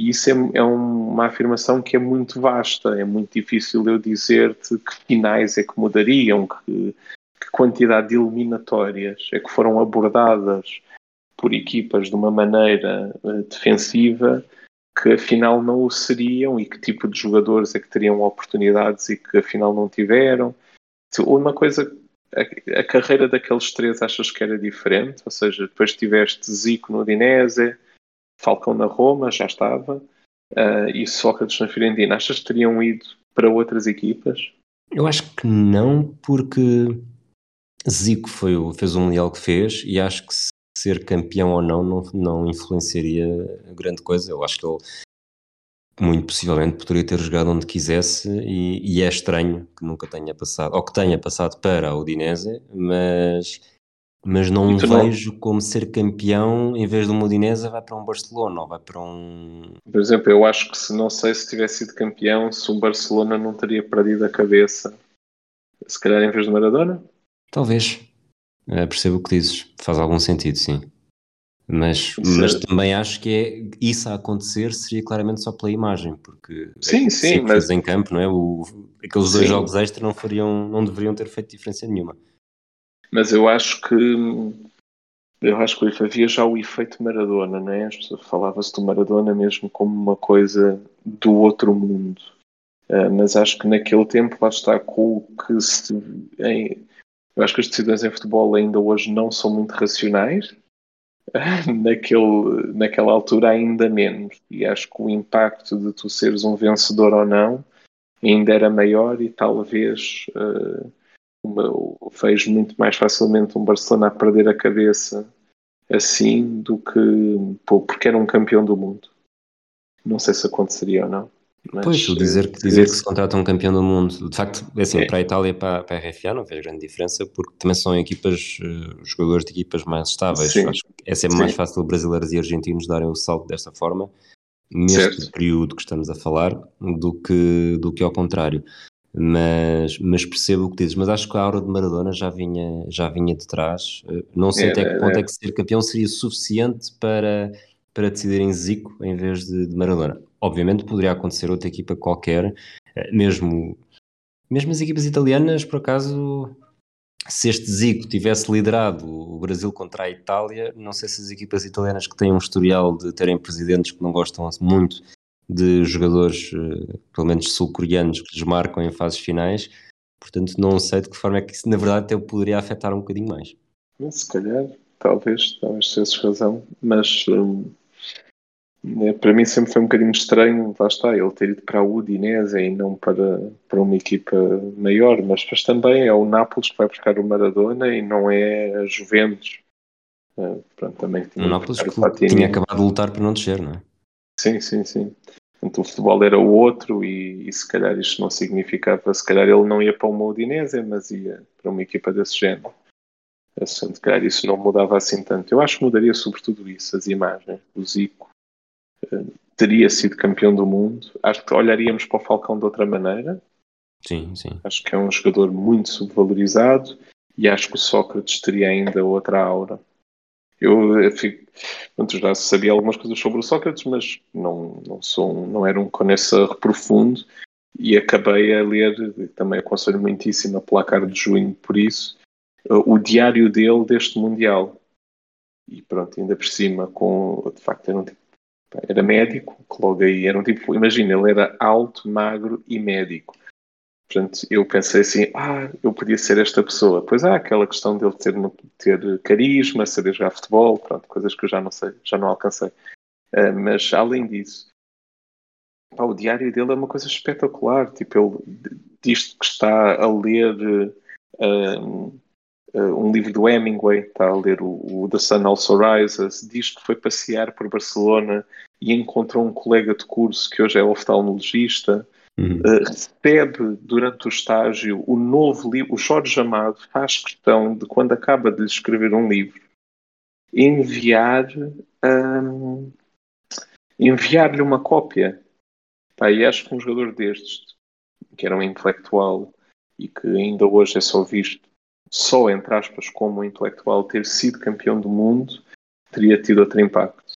E isso é, é um- uma afirmação que é muito vasta, é muito difícil eu dizer-te que finais é que mudariam, que, que quantidade de eliminatórias é que foram abordadas por equipas de uma maneira eh, defensiva que afinal não o seriam e que tipo de jogadores é que teriam oportunidades e que afinal não tiveram. Uma coisa, a, a carreira daqueles três achas que era diferente? Ou seja, depois tiveste Zico no Udinese, Falcão na Roma, já estava, ah, e Sócrates na Fiorentina. Achas que teriam ido para outras equipas? Eu acho que não, porque Zico foi, fez o Mundial que fez e acho que se- ser campeão ou não, não não influenciaria grande coisa. Eu acho que ele muito possivelmente poderia ter jogado onde quisesse e, e é estranho que nunca tenha passado, ou que tenha passado para a Udinese, mas, mas não vejo como ser campeão em vez de uma Udinese vai para um Barcelona ou vai para um Por exemplo, eu acho que se não sei se tivesse sido campeão, se o Barcelona não teria perdido a cabeça, se calhar em vez de Maradona. Talvez. Eh, percebo o que dizes. Faz algum sentido, sim. Mas, mas é- também acho que é, isso a acontecer seria claramente só pela imagem, porque Sim, é, sim, mas- em campo, não é? O, aqueles dois Sim. jogos extra não, fariam, não deveriam ter feito diferença nenhuma. Mas eu acho que eu acho que havia já o efeito Maradona, não é? Falava-se do Maradona mesmo como uma coisa do outro mundo. Ah, mas acho que naquele tempo lá está com o que se em- eu acho que as decisões em futebol ainda hoje não são muito racionais. Naquele, naquela altura ainda menos. E acho que o impacto de tu seres um vencedor ou não ainda era maior e talvez ah, uma, eu vejo muito mais facilmente um Barcelona a perder a cabeça assim do que pô, porque era um campeão do mundo. Não sei se aconteceria ou não. Mas, pois, dizer, que- dizer que se contrata um campeão do mundo, de facto, é assim, É. para a Itália e para, para a RFA não fez grande diferença, porque também são equipas, eh, jogadores de equipas mais estáveis. Sim. Acho que é sempre Sim. mais fácil brasileiros e argentinos darem o salto desta forma, neste Certo. período que estamos a falar, do que, do que ao contrário. Mas, mas percebo o que dizes. Mas acho que a aura de Maradona já vinha, já vinha de trás. Eh, não sei até que ponto é que ser campeão seria suficiente para, para decidir em Zico em vez de, de Maradona. Obviamente poderia acontecer outra equipa qualquer, eh, mesmo, mesmo as equipas italianas, por acaso, se este Zico tivesse liderado o Brasil contra a Itália, não sei se as equipas italianas que têm um historial de terem presidentes que não gostam muito de jogadores, eh, pelo menos sul-coreanos, que lhes marcam em fases finais. Portanto, não sei de que forma é que isso, na verdade, até poderia afetar um bocadinho mais. Se calhar, talvez, talvez tivesse razão, mas hum, é, para mim sempre foi um bocadinho estranho, lá está, ele ter ido para a Udinese e não para, para uma equipa maior, mas depois também é o Nápoles que vai buscar o Maradona e não é a Juventus. É, pronto, também o Nápoles que tinha acabado de lutar para não descer, não é? Sim, sim, sim. Portanto, o futebol era o outro e, e, se calhar isto não significava, se calhar ele não ia para uma Udinese, mas ia para uma equipa desse género. Se calhar isso não mudava assim tanto. Eu acho que mudaria sobretudo isso, as imagens. O Zico uh, teria sido campeão do mundo. Acho que olharíamos para o Falcão de outra maneira. Sim, sim. Acho que é um jogador muito subvalorizado e acho que o Sócrates teria ainda outra aura. Eu, eu fico, pronto, já sabia algumas coisas sobre o Sócrates, mas não, não, sou, não era um conhecedor profundo e acabei a ler, também aconselho muitíssimo a placar de junho por isso, o diário dele deste Mundial. E pronto, ainda por cima, com, de facto, era um tipo, era médico, que logo aí era um tipo, imagina, ele era alto, magro e médico. Portanto, eu pensei assim, ah, eu podia ser esta pessoa. Pois há aquela questão dele ter, ter carisma, saber jogar futebol, pronto, coisas que eu já não sei, já não alcancei. Uh, mas, além disso, pá, o diário dele é uma coisa espetacular. Tipo, ele diz que está a ler uh, uh, um livro do Hemingway, está a ler o, o The Sun Also Rises, diz que foi passear por Barcelona e encontrou um colega de curso que hoje é oftalmologista. Uhum. Uh, recebe durante o estágio o novo livro. O Jorge Amado faz questão de, quando acaba de escrever um livro, enviar um, enviar-lhe uma cópia. Pá, e acho que um jogador destes, que era um intelectual e que ainda hoje é só visto, só entre aspas, como um intelectual, ter sido campeão do mundo, teria tido outro impacto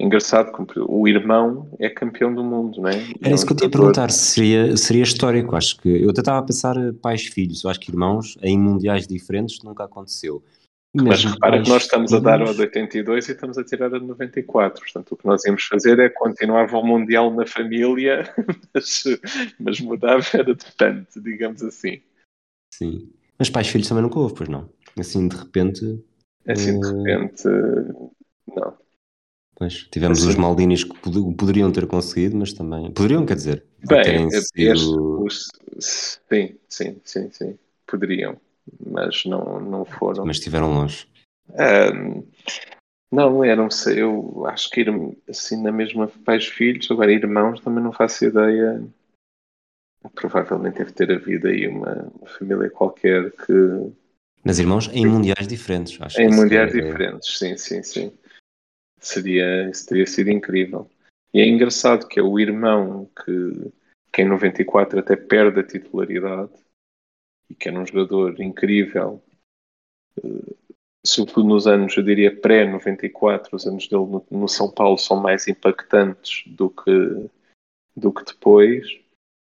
engraçado, o irmão é campeão do mundo, não é? Era isso que eu te ia perguntar, seria, seria histórico, acho que, eu até estava a pensar pais-filhos, eu acho que irmãos em mundiais diferentes nunca aconteceu. Mas repara que nós estamos a dar a de 82 e estamos a tirar a de 94, portanto o que nós íamos fazer é continuar o Mundial na família, mas, mas mudava era de tanto, digamos assim. Sim, mas pais-filhos também nunca houve, pois não? Assim de repente... Assim de eh, repente, não. Pois, tivemos assim. os Maldinis que poderiam ter conseguido, mas também. Poderiam, quer dizer. Bem, sido... os... sim, sim, sim, sim. Poderiam, mas não, não foram. Mas estiveram longe. Um, não, eram, eu acho que ir assim na mesma pais filhos, agora irmãos também não faço ideia. Provavelmente deve ter havido aí uma, uma família qualquer que. Mas irmãos em mundiais diferentes, acho Em mundiais é... diferentes, sim, sim, sim. Seria, isso teria sido incrível. E é engraçado que é o irmão que, que em 94 até perde a titularidade e que era um jogador incrível, uh, sobretudo nos anos, eu diria pré-94, os anos dele no, no, São Paulo são mais impactantes do que, do que depois,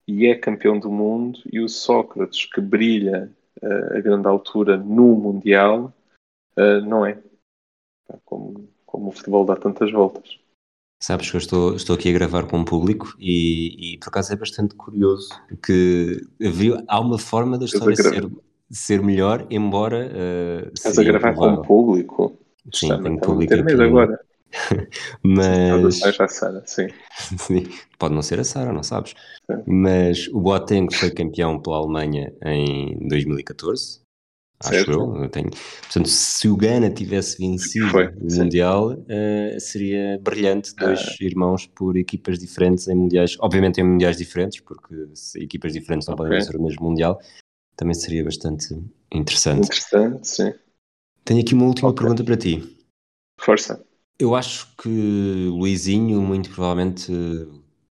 e é campeão do mundo, e o Sócrates, que brilha uh, a grande altura no Mundial, uh, não é. Como, como o futebol dá tantas voltas. Sabes que eu estou, estou aqui a gravar com um público e, e por acaso é bastante curioso que havia, há uma forma da história ser, ser melhor, embora. Uh, Estás a gravar com um público? Sim, tenho público aqui. agora. Mas. a Sara, sim. sim. Pode não ser a Sara, não sabes. Sim. Mas o Boateng foi campeão pela Alemanha em 2014 acho certo. eu. eu tenho... Portanto, se o Ghana tivesse vencido Foi, o sim. Mundial, uh, seria brilhante dois ah. irmãos por equipas diferentes em Mundiais. Obviamente em Mundiais diferentes, porque se equipas diferentes não okay. podem ser o mesmo Mundial, também seria bastante interessante. Interessante, sim. Tenho aqui uma última okay. pergunta para ti. Força. Eu acho que Luizinho, muito provavelmente,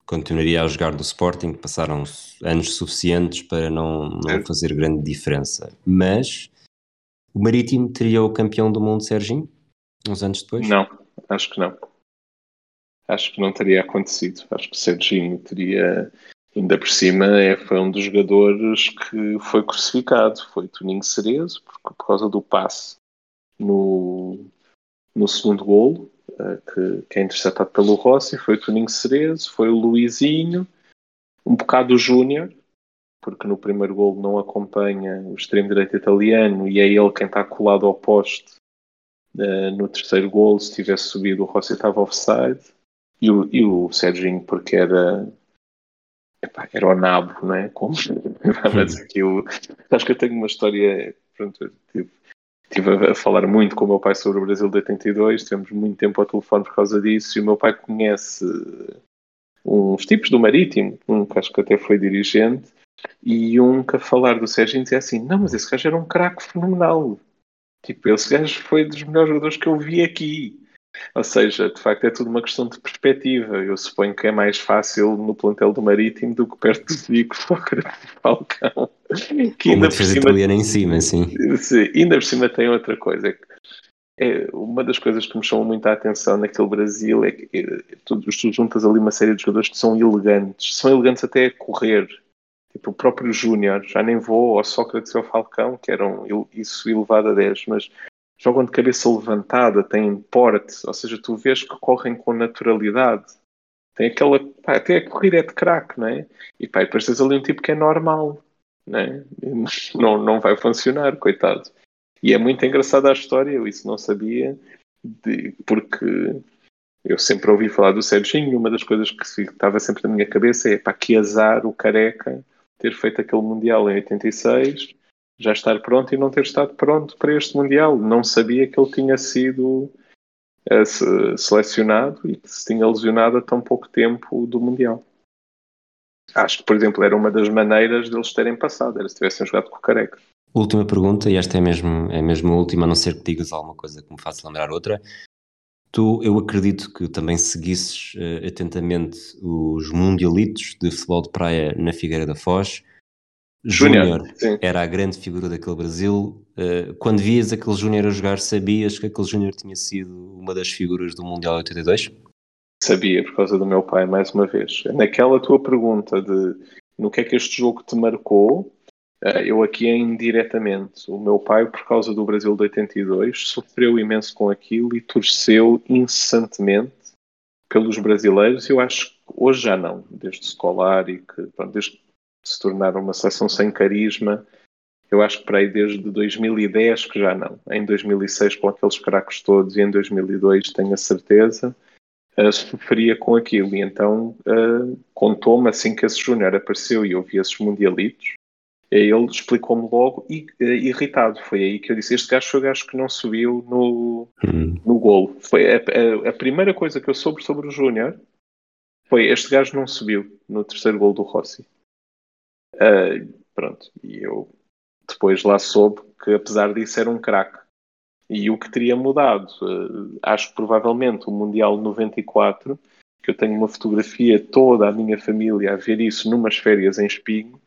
continuaria a jogar do Sporting, passaram anos suficientes para não, não fazer grande diferença. Mas o Marítimo teria o campeão do mundo Serginho, uns anos depois? Não, acho que não. Acho que não teria acontecido. Acho que o Serginho teria, ainda por cima, é, foi um dos jogadores que foi crucificado. Foi Toninho Cerezo, por, por causa do passe no, no segundo golo, uh, que, que, é interceptado pelo Rossi. Foi Toninho Cerezo, foi o Luizinho, um bocado o Júnior, porque no primeiro golo não acompanha o extremo direito italiano e é ele quem está colado ao poste. Uh, no terceiro golo, se tivesse subido, o Rossi estava offside. E o, e o Serginho, porque era. Epá, era o nabo, não é? Como? Mas aquilo. Acho que eu tenho uma história. Pronto, tive, estive a falar muito com o meu pai sobre o Brasil de 82, tivemos muito tempo ao telefone por causa disso, e o meu pai conhece uns tipos do Marítimo, um que acho que até foi dirigente, e um que a falar do Serginho dizia assim: Não, mas esse gajo era um craque fenomenal. Tipo, esse gajo foi dos melhores jogadores que eu vi aqui. Ou seja, de facto é tudo uma questão de perspectiva. Eu suponho que é mais fácil no plantel do Marítimo do que perto de Vigo, Sócrates e Falcão. Que ainda por cima, em cima, sim. sim. Ainda por cima tem outra coisa. É, uma das coisas que me chamou muito a atenção naquele Brasil é que é, tu, tu juntas ali uma série de jogadores que são elegantes. São elegantes até a correr. Tipo, o próprio Júnior, já nem vou ao Sócrates e ao Falcão, que eram isso elevado a 10, mas jogam de cabeça levantada, têm porte, ou seja, tu vês que correm com naturalidade. Tem aquela. Pá, até a corrida é de craque, não é? E pá, depois tens ali um tipo que é normal, não é? Não, não vai funcionar, coitado. E é muito engraçada a história, eu isso não sabia, de, porque eu sempre ouvi falar do Serginho, uma das coisas que estava sempre na minha cabeça é pá, que azar o careca ter feito aquele Mundial em 86 já estar pronto e não ter estado pronto para este Mundial. Não sabia que ele tinha sido uh, selecionado e que se tinha lesionado há tão pouco tempo do Mundial. Acho que, por exemplo, era uma das maneiras deles terem passado, era se tivessem jogado com o Careca. Última pergunta, e esta é mesmo, é mesmo a última, a não ser que digas alguma coisa que me faça lembrar outra. Tu, eu acredito que também seguisses uh, atentamente os mundialitos de futebol de praia na Figueira da Foz. Júnior era a grande figura daquele Brasil. Uh, quando vias aquele Júnior a jogar, sabias que aquele Júnior tinha sido uma das figuras do Mundial 82? Sabia, por causa do meu pai, mais uma vez. Naquela tua pergunta de no que é que este jogo te marcou, eu aqui é indiretamente. O meu pai, por causa do Brasil de 82, sofreu imenso com aquilo e torceu incessantemente pelos brasileiros. Eu acho que hoje já não, desde escolar e que, pronto, desde se tornar uma seleção sem carisma. Eu acho que para aí desde 2010 que já não. Em 2006 com aqueles caracos todos e em 2002 tenho a certeza uh, sofria com aquilo e então uh, contou-me assim que esse Júnior apareceu e eu vi esses mundialitos ele explicou-me logo e uh, irritado. Foi aí que eu disse: Este gajo foi o gajo que não subiu no, uhum. no golo. Foi a, a, a, primeira coisa que eu soube sobre o Júnior foi: Este gajo não subiu no terceiro gol do Rossi. Uh, pronto, e eu depois lá soube que apesar disso era um craque. E o que teria mudado, uh, acho que provavelmente o Mundial 94, que eu tenho uma fotografia toda a minha família a ver isso numas férias em Espinho,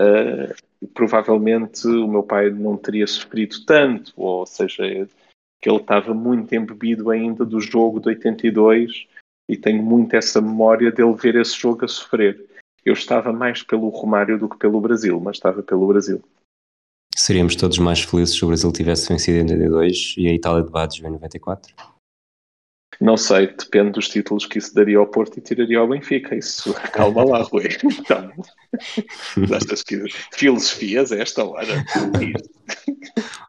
uh, provavelmente o meu pai não teria sofrido tanto, ou seja, que ele estava muito embebido ainda do jogo de 82 e tenho muito essa memória dele ver esse jogo a sofrer. Eu estava mais pelo Romário do que pelo Brasil, mas estava pelo Brasil. Seríamos todos mais felizes se o Brasil tivesse vencido em 82 e a Itália de Baggio em 94? Não sei, depende dos títulos que isso daria ao Porto e tiraria ao Benfica. Isso, calma lá, Rui. Então, que filosofias a esta hora?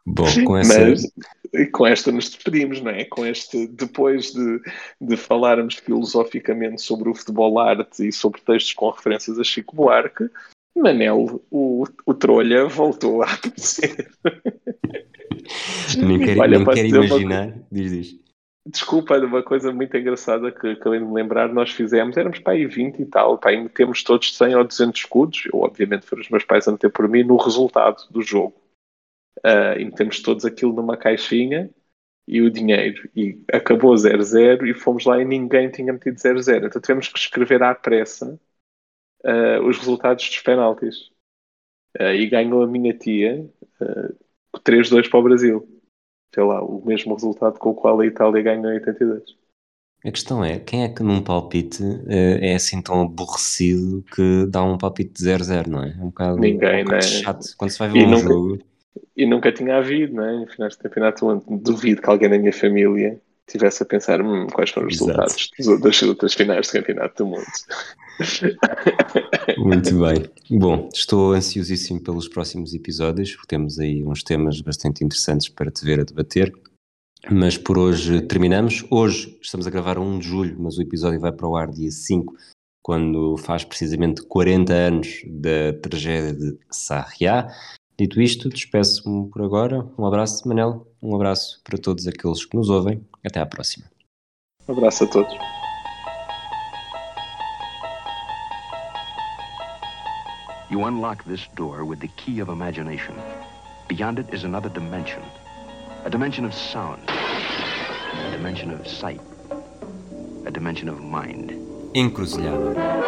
Bom, com essa... Mas, e com esta nos despedimos, não é? Com este, depois de, de falarmos filosoficamente sobre o futebol arte e sobre textos com referências a Chico Buarque, Manel, o, o trolha, voltou a aparecer. nem quero, Olha, nem quero imaginar. Uma... Diz, diz. Desculpa, uma coisa muito engraçada que acabei de me lembrar, nós fizemos, éramos para aí 20 e tal, para aí metemos todos 100 ou 200 escudos, eu obviamente foram os meus pais a meter por mim, no resultado do jogo uh, e metemos todos aquilo numa caixinha e o dinheiro. E acabou 0-0 e fomos lá e ninguém tinha metido 0-0. Então tivemos que escrever à pressa uh, os resultados dos penaltis. Uh, e ganhou a minha tia uh, 3-2 para o Brasil. Sei lá, o mesmo resultado com o qual a Itália ganhou em 82. A questão é, quem é que num palpite uh, é assim tão aborrecido que dá um palpite de 0-0, não é? É um bocado, Ninguém, um bocado né? chato. Quando se vai ver E um nunca- jogo, E nunca tinha havido, não é? Em finais de campeonato, onde duvido que alguém da minha família tivesse a pensar hum, quais foram os Exato. resultados das, das outras finais de campeonato do mundo. Muito bem. Bom, estou ansiosíssimo pelos próximos episódios, porque temos aí uns temas bastante interessantes para te ver a debater. Mas por hoje terminamos. Hoje estamos a gravar a 1 de julho, mas o episódio vai para o ar dia 5, quando faz precisamente 40 anos da tragédia de Sarriá. Dito isto, despeço-me por agora. Um abraço, Manel. Um abraço para todos aqueles que nos ouvem. Até à próxima. Um abraço a todos. You unlock this door with the key of imagination. Beyond it is another dimension. A dimension of sound. A dimension of sight. A dimension of mind. Encruzilhada.